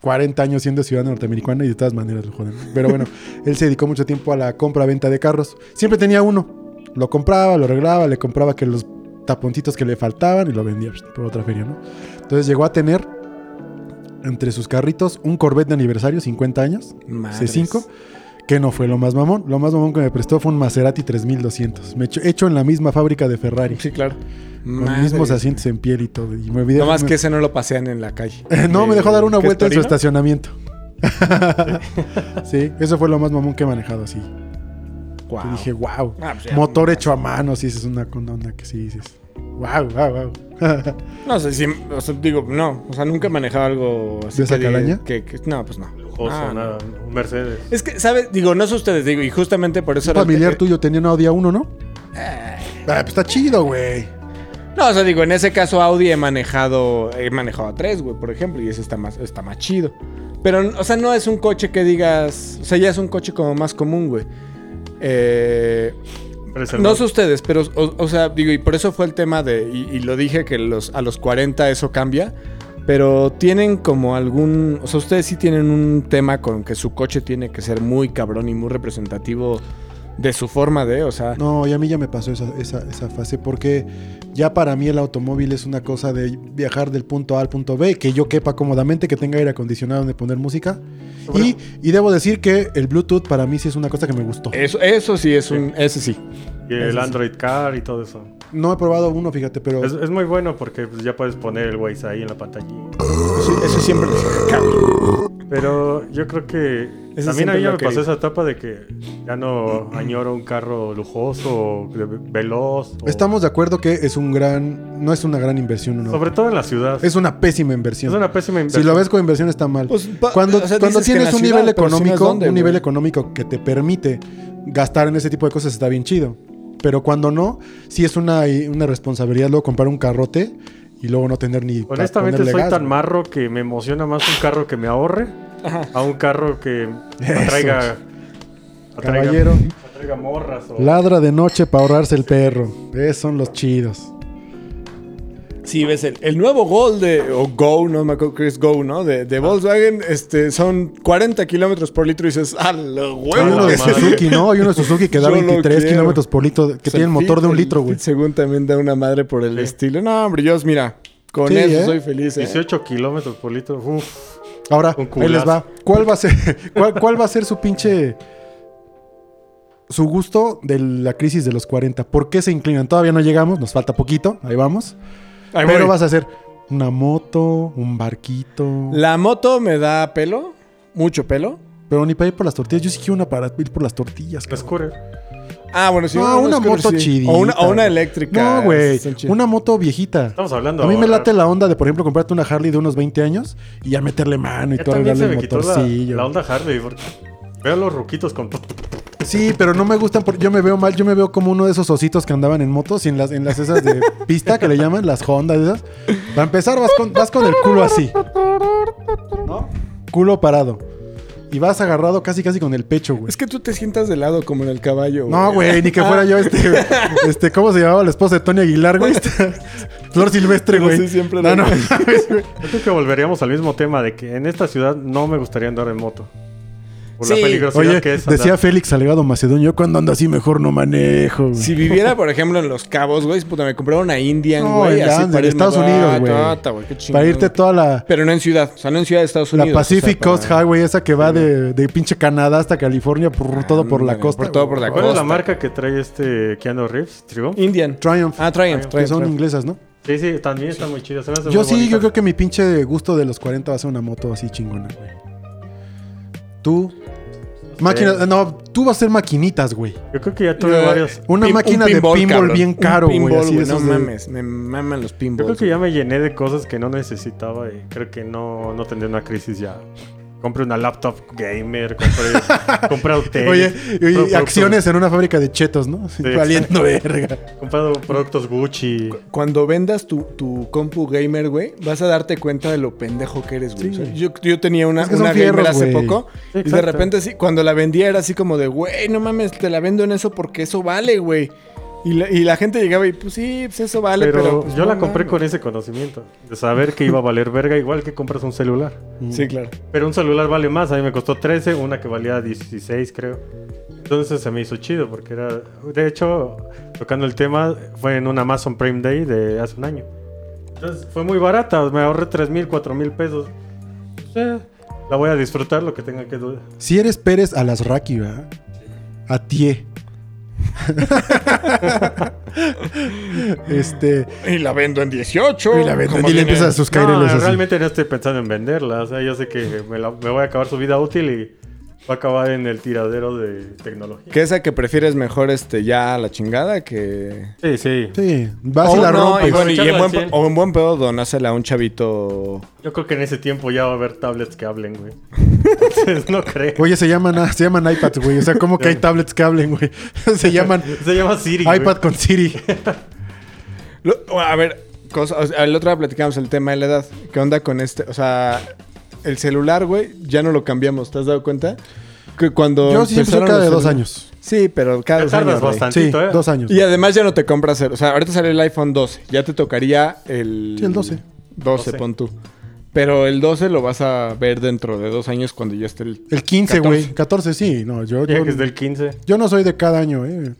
40 años siendo ciudadano norteamericano y de todas maneras lo joden. Pero bueno, (laughs) él se dedicó mucho tiempo a la compra-venta de carros. Siempre tenía uno. Lo compraba, lo arreglaba, le compraba que los taponcitos que le faltaban y lo vendía pues, por otra feria, ¿no? Entonces llegó a tener entre sus carritos un Corvette de aniversario, 50 años, Madres. C5, que no fue lo más mamón. Lo más mamón que me prestó fue un Maserati 3200, me hecho, hecho en la misma fábrica de Ferrari. Sí, claro. Con mismos asientos en piel y todo. Y me olvidé- No más me- que ese no lo pasean en la calle. (laughs) no, me dejó dar una ¿Qué es vuelta en su estacionamiento. (laughs) sí, eso fue lo más mamón que he manejado así. Y dije, wow. Ah, pues Motor hecho a mano, sí, es una onda que sí dices. Wow, wow, wow. No sé si, o sea, digo, no, o sea, nunca he manejado algo así. ¿De esa que calaña? Que, que- no, pues no. Lujoso, Ah, no. nada, un Mercedes. Es que, ¿sabes? Digo, no sé ustedes, digo, y justamente por eso Un familiar que- tuyo tenía un Audi A1, ¿no? Ah, pues está chido, güey. No, o sea, digo, en ese caso Audi he manejado, he manejado a tres, güey, por ejemplo, y ese está más, está más chido. Pero, o sea, no es un coche que digas, o sea, ya es un coche como más común, güey. Eh, No sé ustedes, pero, o, o sea, digo, y por eso fue el tema de, y, y lo dije que los, a los 40 eso cambia, pero tienen como algún, o sea, ustedes sí tienen un tema con que su coche tiene que ser muy cabrón y muy representativo de su forma de, o sea, No, y a mí ya me pasó esa, esa, esa fase porque ya para mí el automóvil es una cosa de viajar del punto A al punto B, que yo quepa cómodamente, que tenga aire acondicionado donde poner música. Y, y debo decir que el Bluetooth para mí sí es una cosa que me gustó. eso, eso sí es un, ese sí. Y el Android Car y todo eso. No he probado uno, fíjate, pero... Es, es muy bueno porque pues, ya puedes poner el Waze ahí en la pantalla. Eso, eso siempre Pero yo creo que Ese también a mí ya me pasó esa etapa de que ya no añoro un carro lujoso, veloz. o- Estamos de acuerdo que es un gran... No es una gran inversión, no. Sobre todo en la ciudad. Es una pésima inversión. Es una pésima Si inversión. lo ves con inversión está mal. Pues, pa- cuando o sea, cuando tienes un ciudad, nivel si no económico, dónde, un nivel económico que te permite gastar en ese tipo de cosas está bien chido. Pero cuando no, sí es una, una responsabilidad luego comprar un carrote y luego no tener ni Honestamente soy gas, tan güey. marro que me emociona más un carro que me ahorre a un carro que atraiga, atraiga, Caballero, atraiga morras. O... ladra de noche para ahorrarse el perro. Esos son los chidos. Sí, ves el, el nuevo Gol de, o Go, no me acuerdo es Go, ¿no? De, de Volkswagen, este, son 40 kilómetros por litro y dices, ¡ah, lo Hay huevo! uno de. Suzuki, ¿no? Hay uno de Suzuki que (laughs) da Yo lo 23 quiero. kilómetros por litro, que O sea, tiene el motor de un litro, güey. Según también da una madre por el Sí. estilo. No, hombre, yo, mira, con Sí, eso ¿eh? soy feliz. ¿eh? 18 kilómetros por litro. Ahora, ahí les va. ¿Cuál va a ser, (laughs) cuál, cuál va a ser su pinche su gusto de la crisis de los 40? ¿Por qué se inclinan? Todavía no llegamos, nos falta poquito, ahí vamos. Ahí Pero voy. vas a hacer una moto, un barquito. La moto me da pelo, mucho pelo. Pero ni para ir por las tortillas. Yo sí quiero una para ir por las tortillas. La. Scooter. Ah, bueno, sí. No, una scooter moto sí. chidita. O una, o una eléctrica. No, güey. Una moto viejita. Estamos hablando A mí me late la onda de, por ejemplo, comprarte una Harley de unos 20 años y ya meterle mano y Ya todo también arreglarle se el me quitó la, motorcillo. la onda Harley. porque Veo a los ruquitos con... Sí, pero no me gustan porque yo me veo mal, yo me veo como uno de esos ositos que andaban en motos y en las, en las esas de pista que le llaman, las Honda esas. Para empezar vas con, vas con el culo así. ¿No? Culo parado. Y vas agarrado casi casi con el pecho, güey. Es que tú te sientas de lado como en el caballo. No, güey, ni que fuera yo este, este, ¿cómo se llamaba la esposa de Tony Aguilar, güey? Este, Flor Silvestre, güey. sí, siempre no, no, güey. Yo creo que volveríamos al mismo tema de que en esta ciudad no me gustaría andar en moto. Por Sí. la peligrosidad Oye, que es andar. decía Félix Salgado Macedonio, yo cuando ando así mejor no manejo. güey. Si viviera, por ejemplo, en Los Cabos, güey, puta, me compraron una Indian, No, güey, así para irme Estados Unidos, Ah, güey. tata, güey, qué chingón. Para irte toda la, Pero no en ciudad, o sea, no en ciudad de Estados la Unidos. Pacific o sea, Coast para- Highway, esa que va de, de pinche Canadá hasta California, por, todo por la costa. por todo por la ¿Cuál es la costa. marca que trae este Keanu Reeves? ¿Triumph? Indian. Triumph, Ah, Triumph, que Triumph. son Triumph. inglesas, ¿no? Sí, sí, también está muy chido. Yo sí, bonita. yo creo que mi pinche gusto de los 40 va a ser una moto así chingona, güey. Tú. Máquinas, no, tú vas a ser maquinitas, güey. Yo creo que ya tuve Eh, varios. Una Pin- máquina un de pinball cabrón. bien Un caro, güey, pinball, así de No de- mames, me maman los Yo pinballs. creo que ya me llené de cosas que no necesitaba y creo que no, no tendré una crisis ya. Compré una laptop gamer, compré, (laughs) compré hotel. Oye, y- y pro- acciones en una fábrica de chetos, ¿no? Sí. (laughs) Valiendo verga. Comprado productos Gucci. Cuando vendas tu, tu compu gamer, güey, vas a darte cuenta de lo pendejo que eres, güey. Sí. O sea, yo, yo tenía una, Es que son una fierros, gamer hace poco Sí, y de repente así, cuando la vendía era así como de, güey, no mames, te la vendo en eso porque eso vale, güey. Y la, y la gente llegaba y, pues sí, pues eso vale, pero pero... pues, yo no la compré con ese conocimiento. De saber que iba a valer verga igual que compras un celular. Sí, claro. Pero un celular vale más. A mí me costó 13, una que valía 16, creo. Entonces se me hizo chido porque era... De hecho, tocando el tema, fue en un Amazon Prime Day de hace un año. Entonces fue muy barata. Me ahorré 3 mil, 4 mil pesos. Pues, eh, la voy a disfrutar lo que tenga que dudar. Si eres Pérez a las Raki, ¿verdad? A tie. (laughs) este. Y la vendo en 18. Y la vendo, y le empiezas a sus No, caireles así. realmente no estoy pensando en venderla. O sea, yo sé que me, la- me voy a acabar su vida útil y va a acabar en el tiradero de tecnología. Que esa que prefieres mejor este ya a la chingada que... Sí, sí. Sí, vas O y la no, rompes. y bueno, y en buen, o en buen pedo donásela a un chavito... Yo creo que en ese tiempo ya va a haber tablets que hablen, güey. (laughs) Entonces no creo. Oye, se llaman, se llaman iPads, güey. O sea, ¿cómo que hay tablets que hablen, güey? (laughs) se llaman (laughs) Se llama Siri. güey. iPad con Siri. Lo- a ver, cosa, o sea, el otro día platicamos el tema de la edad. ¿Qué onda con este? O sea, el celular, güey, ya no lo cambiamos. ¿Te has dado cuenta? Que cuando Yo sí empezaron cada de dos años. Sí, pero cada dos tardas años. bastante. Sí, ¿eh? dos años. Y además ya no te compras el... O sea, ahorita sale el iPhone 12. Ya te tocaría el... Sí, el 12. 12, 12. pon tú. Pero el 12 lo vas a ver dentro de dos años cuando ya esté el... El 15, 14. güey. 14, sí. No, yo, Ya yo, que es del 15. yo no soy de cada año, eh.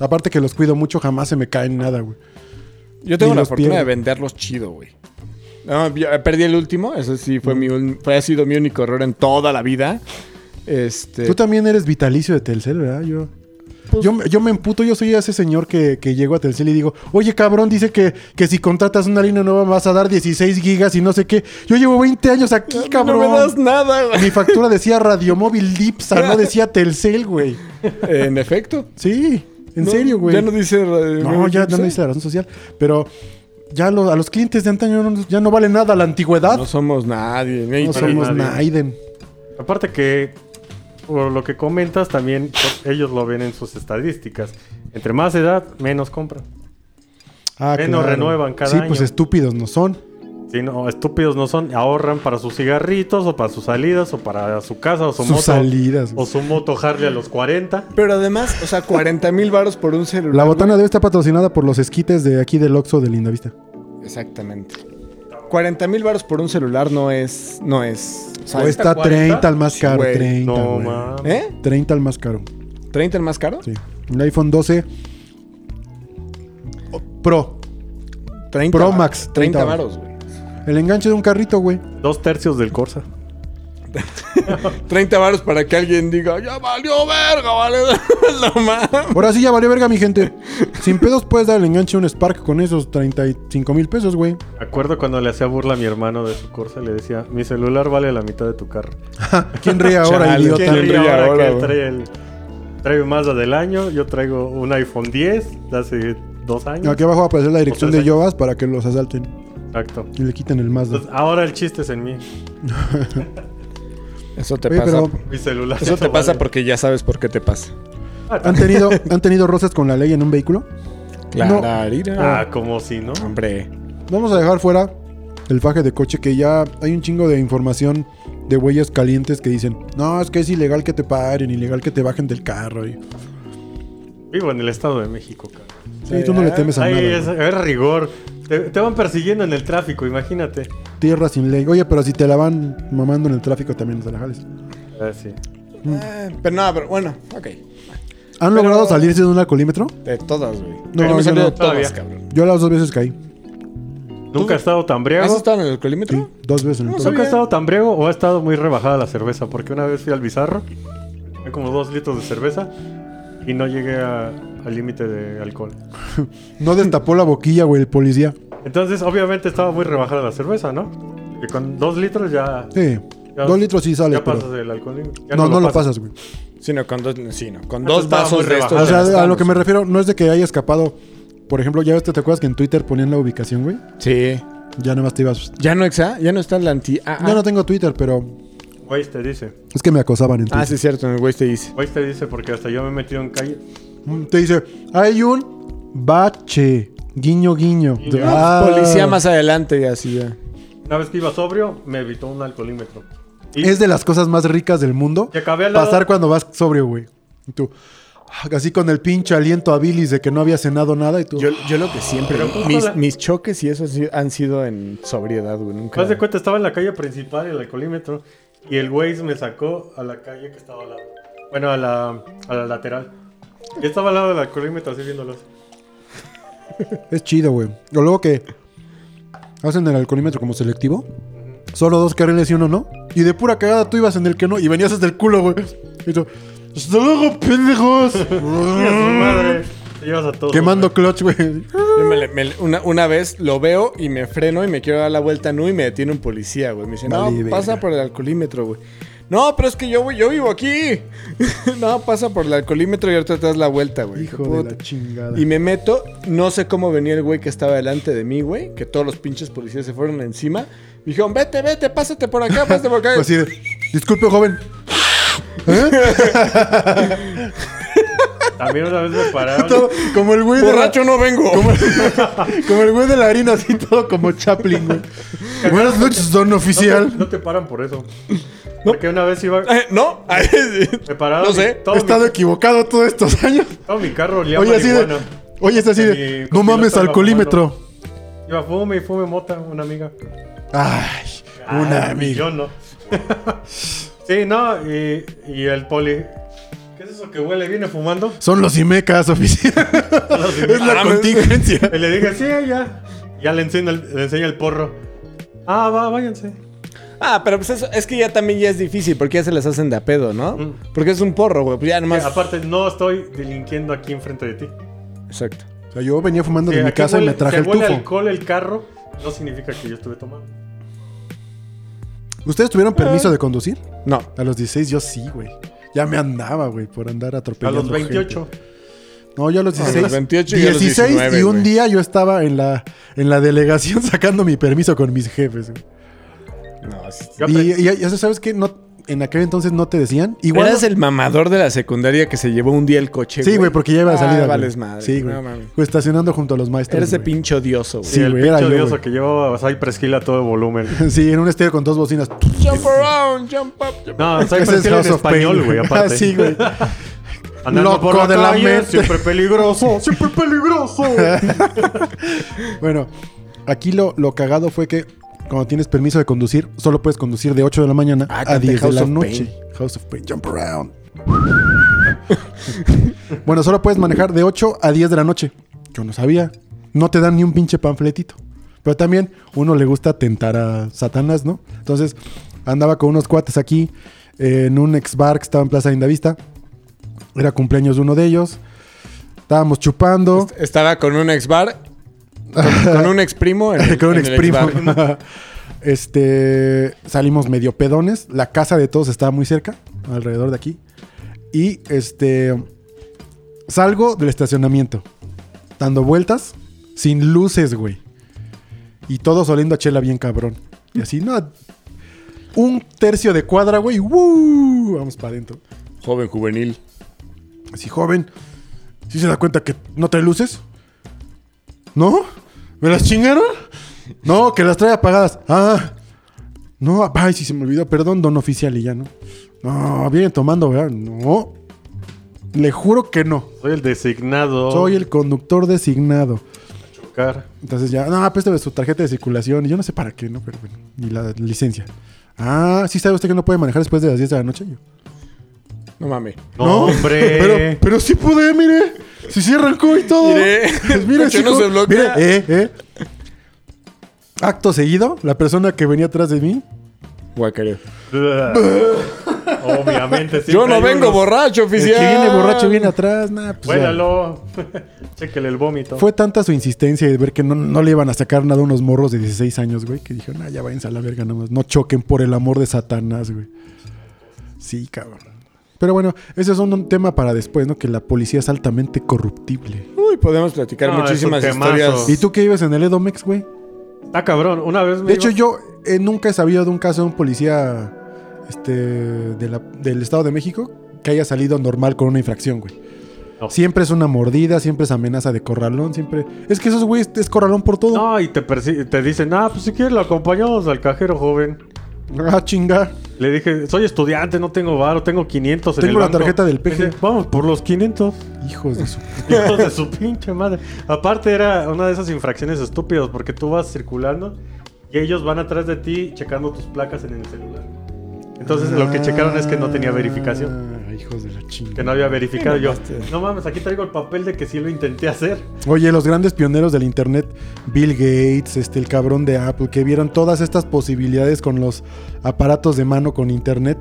Aparte que los cuido mucho, jamás se me cae ni nada, güey. Yo tengo Ni la fortuna pierdo. de venderlos chido, güey. No, yo, eh, perdí el último. Ese sí fue mi un- fue, ha sido mi único error en toda la vida. Este... Tú también eres vitalicio de Telcel, ¿verdad? Yo, Pues- yo, me- yo me emputo, yo soy ese señor que, que llego a Telcel y digo, oye cabrón, dice que, que si contratas una línea nueva me vas a dar 16 gigas y no sé qué. Yo llevo 20 años aquí, cabrón. No me das nada, güey. Mi factura decía Radiomóvil Dipsa, no decía Telcel, güey. (laughs) En efecto. Sí, en No, serio, güey. Ya no dice... eh, No, ya no dice la razón social. Pero ya lo- a los clientes de antaño no- ya no vale nada la antigüedad. No somos nadie. No somos nadie. Naiden. Aparte que, por lo que comentas, también pues, ellos lo ven en sus estadísticas. Entre más edad, menos compran. Ah, no renuevan cada Sí, pues año. estúpidos no son. Si no, estúpidos no son, ahorran para sus cigarritos o para sus salidas o para su casa o su Sus moto. salidas. O su moto Harley a los 40. Pero además, o sea, 40 mil baros por un celular. La botana güey. debe estar patrocinada por los esquites de aquí del Oxxo de Lindavista. Exactamente. 40 mil baros por un celular no es... No es... o 40? 30 al más Sí, caro. güey. 30, No, güey. mames. ¿Eh? 30 al más caro. ¿30 el más caro? Sí. Un iPhone 12 Pro. 30 Pro Max, 30 30 varos, güey. El enganche de un carrito, güey. Dos tercios del Corsa. (laughs) 30 varos para que alguien diga, ya valió verga, vale. (laughs) no mames. Ahora sí ya valió verga, mi gente. Sin pedos puedes dar el enganche a un Spark con esos 35 mil pesos, güey. Acuerdo cuando le hacía burla a mi hermano de su Corsa, le decía, mi celular vale la mitad de tu carro. (laughs) ¿Quién ríe ahora, Chale, idiota? ¿quién ¿Quién ríe ahora ahora, que trae el... Trae un Mazda del año, yo traigo un iPhone 10 de hace dos años. Aquí abajo va a aparecer la dirección de. Yovas para que los asalten Exacto. y le quiten el Mazda. Entonces, ahora el chiste es en mí. (laughs) Eso te Oye, pasa. pero- Mi celular. Eso te pasa vale. porque ya sabes por qué te pasa. ¿Han tenido, ¿Han tenido roces con la ley en un vehículo? Clararira. Ah, como si, ¿no? Hombre. Vamos a dejar fuera el faje de coche que ya hay un chingo de información de huellas calientes que dicen, no, es que es ilegal que te paren, ilegal que te bajen del carro. Y... Vivo en el Estado de México, cabrón. Sí, tú no le temes a Ahí nada. es, es rigor. Te, te van persiguiendo en el tráfico, imagínate. Tierra sin ley. Oye, pero si te la van mamando en el tráfico también se la jales. Ah, sí. Eh, pero no, pero bueno, ok. ¿Han Pero- logrado salirse de una colímetro? De todas, güey. No, Yo me salí no. de todas, Todavía. cabrón. Yo las dos veces caí. ¿Nunca has estado tan briago? ¿Has estado en el colímetro? Sí, dos veces en el No. ¿Nunca has estado tan briago o ha estado muy rebajada la cerveza? Porque una vez fui al Bizarro, hay como dos litros de cerveza y no llegué a- al límite de alcohol. (laughs) No destapó la boquilla, güey, el policía. Entonces, obviamente estaba muy rebajada la cerveza, ¿no? Que con dos litros ya, Sí. Ya- dos litros sí sale, ya pero... pasas el alcohol. Ya No, no, lo pasas, güey. Sí, no, con dos, sí, no, con Ah, dos vasos muy de estos. rebajado. O sea, a lo que me refiero no es de que haya escapado. Por ejemplo, ya ves, ¿te acuerdas que en Twitter ponían la ubicación, güey? Sí. Ya nada más te ibas... ¿Ya no está? ¿Ya no está la anti...? Ah, Yo ah. no tengo Twitter, pero Waze te dice. es que me acosaban en Twitter. Ah, sí, es cierto, en el güey te dice. Waze te dice porque hasta yo me he metido en calle. Te dice, hay un bache. Guiño, guiño. Guiño. Ah. Policía más adelante y así ya. Una vez que iba sobrio, me evitó un alcoholímetro. Y Es de las cosas más ricas del mundo. que acabé al lado- Pasar cuando vas sobrio, güey. Y tú, así con el pinche aliento a bilis de que no había cenado nada y tú... Yo, yo lo que siempre... Mis, la- mis choques y eso han sido en sobriedad, güey. Nunca... Haz de cuenta, estaba en la calle principal, el alcoholímetro, y el Waze me sacó a la calle que estaba al lado. Bueno, a la, a la lateral. Yo estaba al lado del alcoholímetro así viéndolos. Es chido, güey. O luego que hacen el alcoholímetro como selectivo. Solo dos carriles y uno no. Y de pura cagada tú ibas en el que no y venías hasta el culo, güey. Y tú, ¡Hasta luego, pendejos! ¡Chinga su madre! Te llevas a todos. Quemando clutch, güey. Yo me le- me le- una, una vez lo veo y me freno y me quiero dar la vuelta no y me detiene un policía, güey. Me dice, no, pasa por el alcoholímetro, güey. No, pero es que yo, voy- yo vivo aquí. (laughs) no, pasa por el alcoholímetro y ahorita te das la vuelta, güey. Hijo de la chingada. Y me meto, no sé cómo venía el güey que estaba delante de mí, güey. Que todos los pinches policías se fueron encima. Me dijeron, vete, vete, pásate por acá, pásate por acá. Pues así de, disculpe, joven. (laughs) ¿Eh? (laughs) También una vez me pararon. Todo como el güey de la, Borracho no vengo. como el (laughs) güey de la harina, así todo como Chaplin, güey. Buenas noches, don no, oficial. te, no te paran por eso. Porque una vez iba. Eh, ¿No? (laughs) Me pararon. No y sé. Todo, He estado mi, equivocado todos estos años. todo mi carro olía Oye, así de. Oye, está así de. No mames, alcoholímetro. Iba fume y fume mota, una amiga. Ay, una Ah, amiga. Yo no. (laughs) sí, no, y, y el poli. ¿Qué es eso que huele? ¿Viene fumando? Son los Imecas, oficial. (laughs) es la Ah, contingencia. Y le dije, sí, ya. Ya le enseño el, le enseño el porro. Ah, va, váyanse. Ah, pero pues eso, es que ya también ya es difícil porque ya se les hacen de a pedo, ¿no? Mm. Porque es un porro, güey. Pues ya nomás. aparte, no estoy delinquiendo aquí enfrente de ti. Exacto. O sea, yo venía fumando Sí, de mi casa y me traje si el huele tufo. alcohol el carro, no significa que yo estuve tomando. ¿Ustedes tuvieron permiso de conducir? No. A los 16 yo sí, güey. Ya me andaba, güey, por andar A atropellando los 28. gente. No, yo a los A los 16. 28 y a los 16 19, y un güey. día yo estaba en la, en la delegación (laughs) sacando mi permiso con mis jefes. güey. No, sí. Yo Y, aprendí- y ya sabes que no, en aquel entonces no te decían. Igual. Eras el mamador de la secundaria que se llevó un día el coche, Sí, güey, porque ya iba de Ah, salida. güey. vales madre. Sí, güey. No estacionando junto a los maestros. Eres güey. pinche odioso, güey. Sí, el pinche yo, odioso que llevaba Cypress Hill a todo volumen. (laughs) Sí, en un estéreo con dos bocinas. Jump around, jump up, jump No, Ese Cypress es Hill en House of español, güey, (laughs) aparte. Ah, sí, güey. (laughs) Andando Loco por la de la calle, mente. siempre peligroso, siempre peligroso. Bueno, aquí lo, lo cagado fue que cuando tienes permiso de conducir, solo puedes conducir de 8 de la mañana Ah, a canté 10 de la noche. Pain. House of Pain, jump around. (laughs) bueno, solo puedes manejar de 8 a 10 de la noche. Yo no sabía. No te dan ni un pinche panfletito. Pero también uno le gusta tentar a Satanás, ¿no? Entonces andaba con unos cuates aquí eh, en un ex bar que estaba en Plaza Indavista. Era cumpleaños de uno de ellos. Estábamos chupando. Estaba con un ex bar, con, con un (laughs) ex primo. En el, con un en el exprimo. ex-bar. (laughs) este, salimos medio pedones. La casa de todos estaba muy cerca, alrededor de aquí. Y este, salgo del estacionamiento, dando vueltas, sin luces, güey. Y todos oliendo a chela bien cabrón. Y así, no. Un tercio de cuadra, güey. ¡woo! Vamos para adentro. Joven juvenil. Así, joven, ¿sí se da cuenta que no trae luces? ¿No? ¿Me las chingaron? No, que las trae apagadas. Ah, no, ay, sí se me olvidó, perdón, don oficial, y ya, ¿no? No, vienen tomando, ¿verdad? No. Le juro que no. Soy el designado. Soy el conductor designado. chocar. Entonces ya, no, préstame su tarjeta de circulación. Y yo no sé para qué, ¿no? Pero bueno, y la licencia. Ah, ¿sí sabe usted que no puede manejar después de las 10 de la noche? Yo, No mames. No, hombre. Pero, pero sí pude, mire. Si sí arrancó y todo. Mire, Pues mire, coche sí, no co- se bloquea. Mire, eh, eh. Acto seguido, la persona que venía atrás de mí. Guacareo. (laughs) Obviamente. Yo siempre no vengo unos- borracho, El que oficial. viene borracho viene atrás. Nah, pues. Vuélalo. (laughs) Chéquele el vómito. Fue tanta su insistencia de ver que no, no le iban a sacar nada a unos morros de 16 años, güey, que dijeron, ah, ya váyanse a la verga nomás. No choquen por el amor de Satanás, güey. Sí, cabrón. Pero bueno, ese es un, un tema para después, ¿no? Que la policía es altamente corruptible. Uy, podemos platicar No, muchísimas historias. ¿Y tú qué vives en el Edomex, güey? Está cabrón. Una vez me De hecho, yo eh, nunca he sabido de un caso de un policía este, de la- del Estado de México que haya salido normal con una infracción, güey. No. Siempre es una mordida, siempre es amenaza de corralón, siempre... Es que esos güeyes es corralón por todo. No, y te dicen, ah, pues si quieres lo acompañamos al cajero joven. (laughs) Ah, chinga. Le dije, soy estudiante, no tengo varo, tengo 500 en Tengo el la banco". tarjeta del dice, PG. Vamos por los 500. Hijos de su... (laughs) Hijos de su pinche madre. Aparte era una de esas infracciones estúpidas porque tú vas circulando y ellos van atrás de ti checando tus placas en el celular. Entonces lo que checaron es que no tenía verificación. Hijos de la chinga. Que no había verificado. Yo, mamaste. no mames, aquí traigo el papel de que sí lo intenté hacer. Oye, los grandes pioneros del internet, Bill Gates, este, el cabrón de Apple, que vieron todas estas posibilidades con los aparatos de mano con internet,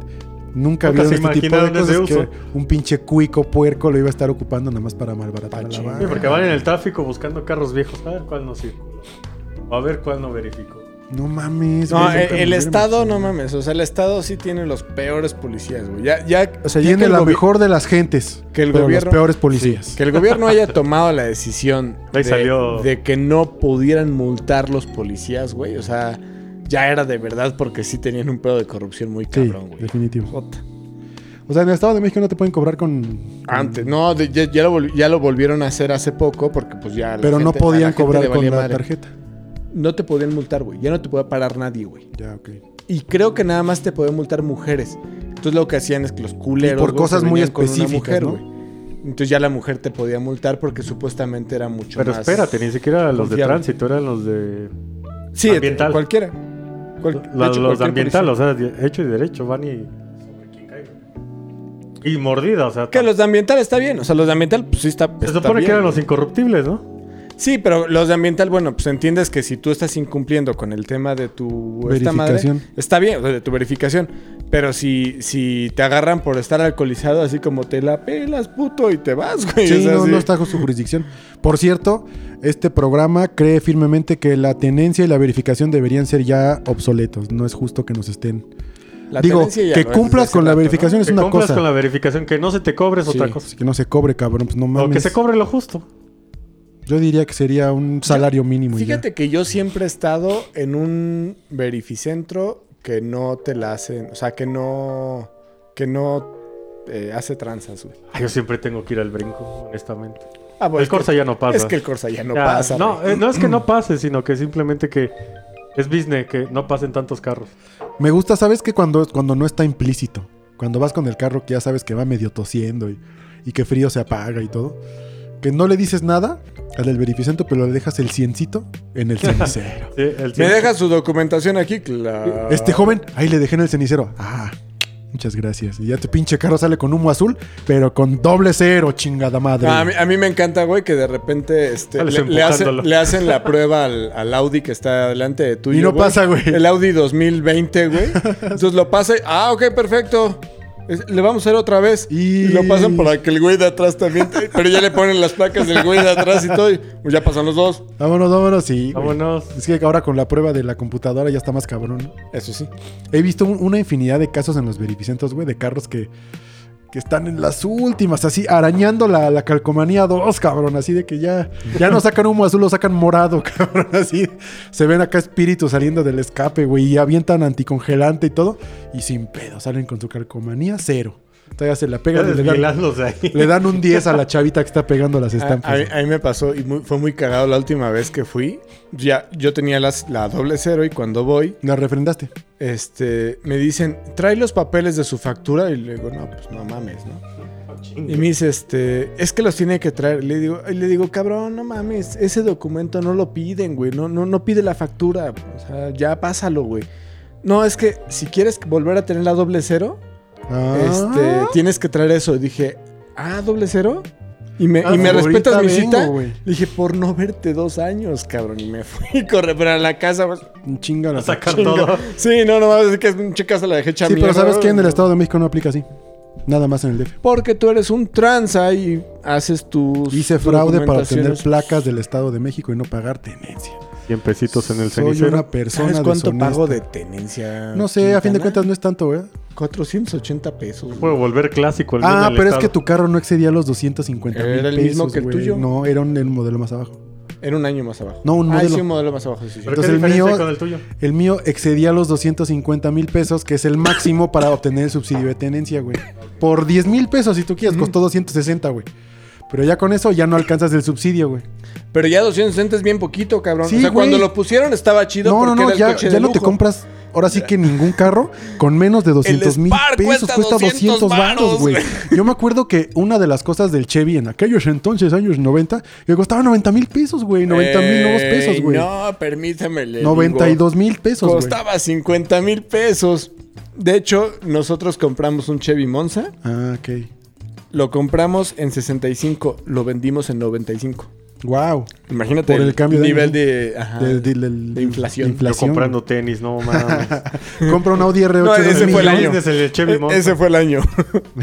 nunca, se este tipo de cosas que un pinche cuico puerco lo iba a estar ocupando nada más para malbaratar la banda. Sí, porque van en el tráfico buscando carros viejos. A ver cuál no circula. O a ver cuál no verificó. No mames. No, güey, el, me el hubiera Estado, no mames. O sea, el Estado sí tiene los peores policías, güey. Ya, ya, O sea, ya tiene el la mejor de las gentes, que el pero gobierno- los peores policías. Que el gobierno haya tomado la decisión de, salió. de que no pudieran multar los policías, güey. O sea, ya era de verdad porque sí tenían un pedo de corrupción muy Sí, cabrón, güey. definitivo. Jota. O sea, en el Estado de México no te pueden cobrar con... con- Antes, no, de- ya, ya lo, ya lo volvieron a hacer hace poco porque pues ya... Pero no gente- podían cobrar con la madre. tarjeta. No te podían multar, güey. Ya no te podía parar nadie, güey. Ya, ok. Y creo que nada más te podían multar mujeres. Entonces lo que hacían es que los culeros. Y por cosas se muy venían con una específicas, ¿no? güey. Entonces ya la mujer te podía multar porque supuestamente era mucho Pero más. espérate, ni siquiera los de tránsito, eran los de. Sí, ambiental. cualquiera. Cual- de la- hecho, los de cualquier ambiental, policía. o sea, de- hecho y derecho, van y. sobre quien caiga. Y mordida, o sea. Que los de ambiental está bien. O sea, los de ambiental, pues sí está. Se está supone bien, que eran los incorruptibles, ¿no? Sí, pero los de ambiental, bueno, pues entiendes que si tú estás incumpliendo con el tema de tu esta madre, Verificación. está bien, o sea, de tu verificación. Pero si, si te agarran por estar alcoholizado, así como te la pelas, puto, y te vas, güey. Sí, o sea, no, sí. no está bajo su jurisdicción. Por cierto, este programa cree firmemente que la tenencia y la verificación deberían ser ya obsoletos. No es justo que nos estén... La Digo, que no cumplas con la verificación es que una cumplas cosa. con la verificación, que no se te cobre es Sí. otra cosa. Que no se cobre, cabrón. Pues no O mames. que se cobre lo justo. Yo diría que sería un salario mínimo. ya. Fíjate que yo siempre he estado en un verificentro que no te la hacen, o sea, que no, que no eh, hace tranzas, güey. Ay, yo siempre tengo que ir al brinco, honestamente. Ah, bueno, el que- Corsa ya no pasa. Es que el Corsa ya no Ya, pasa. No, eh, no es que no pase, sino que simplemente que es business, que no pasen tantos carros. Me gusta, ¿sabes? Que cuando, cuando no está implícito. Cuando vas con el carro que ya sabes que va medio tosiendo y, y que frío se apaga y todo. Que no le dices nada al del verificento, pero le dejas el ciencito en el cenicero. (laughs) Sí, el ¿Me deja su documentación aquí? Claro. Este joven, ahí le dejé en el cenicero. Ah, muchas gracias. Y ya tu pinche carro sale con humo azul, pero con doble cero, chingada madre. Ah, a, mí, a mí me encanta, güey, que de repente este, le, le hacen, empujándolo. le hacen la prueba al, al Audi que está delante de tuyo. Y no pasa, güey. El Audi 2020, güey. (laughs) Entonces lo pasa y, ah, ok, perfecto. Es- Le vamos a hacer otra vez. Y- Y... lo pasan para que el güey de atrás también. (laughs) Pero ya le ponen las placas del güey de atrás y todo. Y pues ya pasan los dos. Vámonos, vámonos, sí. güey. Vámonos. Es que ahora con la prueba de la computadora ya está más cabrón. ¿no? Eso sí. He visto un- una infinidad de casos en los verificentos, güey, de carros que, que están en las últimas, así arañando la, la calcomanía 2, cabrón. Así de que ya, ya no sacan humo azul, lo sacan morado, (laughs) cabrón. Así se ven acá espíritus saliendo del escape, güey, y avientan anticongelante y todo. Y sin pedo, salen con su calcomanía cero. Todavía se la pegan y le dan, ahí. le dan un 10 a la chavita que está pegando las (laughs) A, estampas. a mí, a mí me pasó y muy- fue muy cagado la última vez que fui. Ya, yo tenía las, la doble cero y cuando voy, La refrendaste. este, me dicen, trae los papeles de su factura. Y le digo, no, pues no mames, ¿no? Y me dice, este, es que los tiene que traer. Le digo, y le digo, cabrón, no mames, ese documento no lo piden, güey. No, no, no pide la factura. O sea, ya pásalo, güey. No, es que si quieres volver a tener la doble cero, Ah, este, tienes que traer eso. Y dije, ah, doble cero. Y me, Ah, y me ahorita respetas mi cita. dije, por no verte dos años, cabrón. Y me fui (laughs) a correr para la casa. pues, un chinga la A sacar chinga. todo. Sí, no, no, es que es un casa la dejé hecha Sí, pero. ¿sabes qué? En el Estado de México no aplica así. Nada más en el DF. Porque tú eres un tranza y haces tus. Hice fraude para obtener placas del Estado de México y no pagar tenencia. 100 pesitos en el Soy cenicero. una persona ¿Sabes cuánto deshonesta. pago de tenencia? No sé, a fin de cuentas no es tanto, ¿verdad? 480 pesos. güey. Puedo volver clásico. el Ah, pero es que tu carro no excedía los 250 mil Era el pesos, mismo que el güey. tuyo. No, era un, el modelo más abajo. Era un año más abajo. No, un Ah, modelo. sí, un modelo más abajo. Sí, sí. ¿Pero Entonces qué el diferencia mío- con el tuyo? El mío excedía los 250 mil pesos, que es el máximo para obtener el subsidio de tenencia, güey. Por 10 mil pesos, si tú quieres, costó 260, güey. Pero ya con eso ya no alcanzas el subsidio, güey. Pero ya 260 es bien poquito, cabrón. Sí, o sea, güey. cuando lo pusieron estaba chido No, no, porque no, era el ya, coche ya de no te compras ahora sí que ningún carro con menos de 200 mil pesos. cuesta Cuesta 200 200 baros, güey. Yo me acuerdo que una de las cosas del Chevy en aquellos entonces, años 90, que costaba 90 mil pesos, güey. 90 mil nuevos pesos, Ey, güey. No, permítame. le 92 mil pesos, güey. Costaba 50 mil pesos. De hecho, nosotros compramos un Chevy Monza. Ah, ok. Lo compramos en 65. Lo vendimos en 95. Wow. Imagínate Por el cambio de nivel de, ajá, De, de- del- de inflación. Yo comprando tenis, no mames. (laughs) Compra un Audi R8 No, de ese fue el año. El E-. Ese fue el año.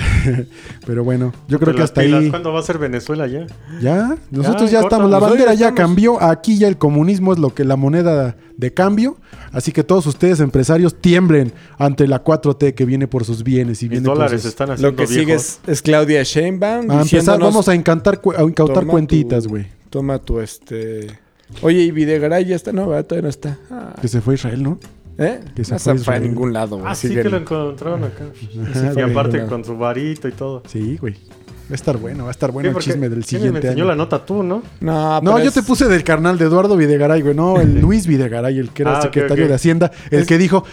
(laughs) Pero bueno, yo creo Pero que hasta pilas, ahí. ¿Cuándo va a ser Venezuela ya? Ya, nosotros ya, estamos. La bandera ya estamos. cambió. Aquí ya el comunismo es lo que la moneda de cambio. Así que todos ustedes, empresarios, tiemblen ante la 4T que viene por sus bienes y Mis viene por dólares sus- están haciendo Lo que sigue es, es Claudia Sheinbaum. A empezar, vamos a encantar, a incautar "Toma cuentitas, tu- güey. Toma tu este. Oye, y Videgaray ya está, no, ¿verdad? todavía no está. Ah, Que se fue a Israel, ¿no? ¿Eh? que se no fue a se fue a Israel. ningún lado, güey. Ah, sí que lo en- encontraron acá. Ajá, (laughs) Y aparte con su varito y todo. Sí, güey. Va a estar bueno, va a estar bueno Sí, el chisme del ¿quién siguiente me enseñó año. la nota tú, ¿no? No, No, yo es- te puse del carnal de Eduardo Videgaray, güey. No, el Luis Videgaray, el que era Ah, secretario de Hacienda, el Es- que dijo,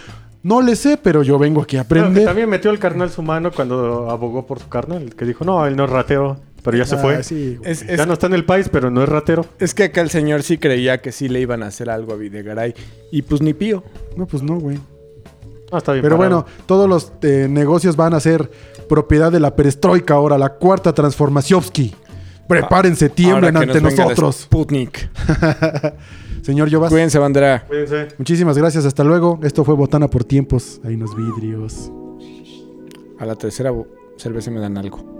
no le sé, pero yo vengo aquí a que aprender. también metió el carnal su mano cuando abogó por su carnal. Que dijo, no, él no es ratero. Pero ya se Ah, fue. sí, güey. Es, es- Ya no está en el país, pero no es ratero. es que acá el señor sí creía que sí le iban a hacer algo a Videgaray. Y pues ni pío. No, pues no, güey. Ah, está bien. Pero parado. bueno, todos los eh, negocios van a ser propiedad de la perestroika ahora, la cuarta transformacióvski. Prepárense, tiemblen Ahora que ante nos venga el nosotros. Sputnik. (laughs) Señor Jovas, Cuídense, bandera. Cuídense. muchísimas gracias. Hasta luego. Esto fue Botana por Tiempos. Ahí nos vidrios. A la tercera cerveza me dan algo.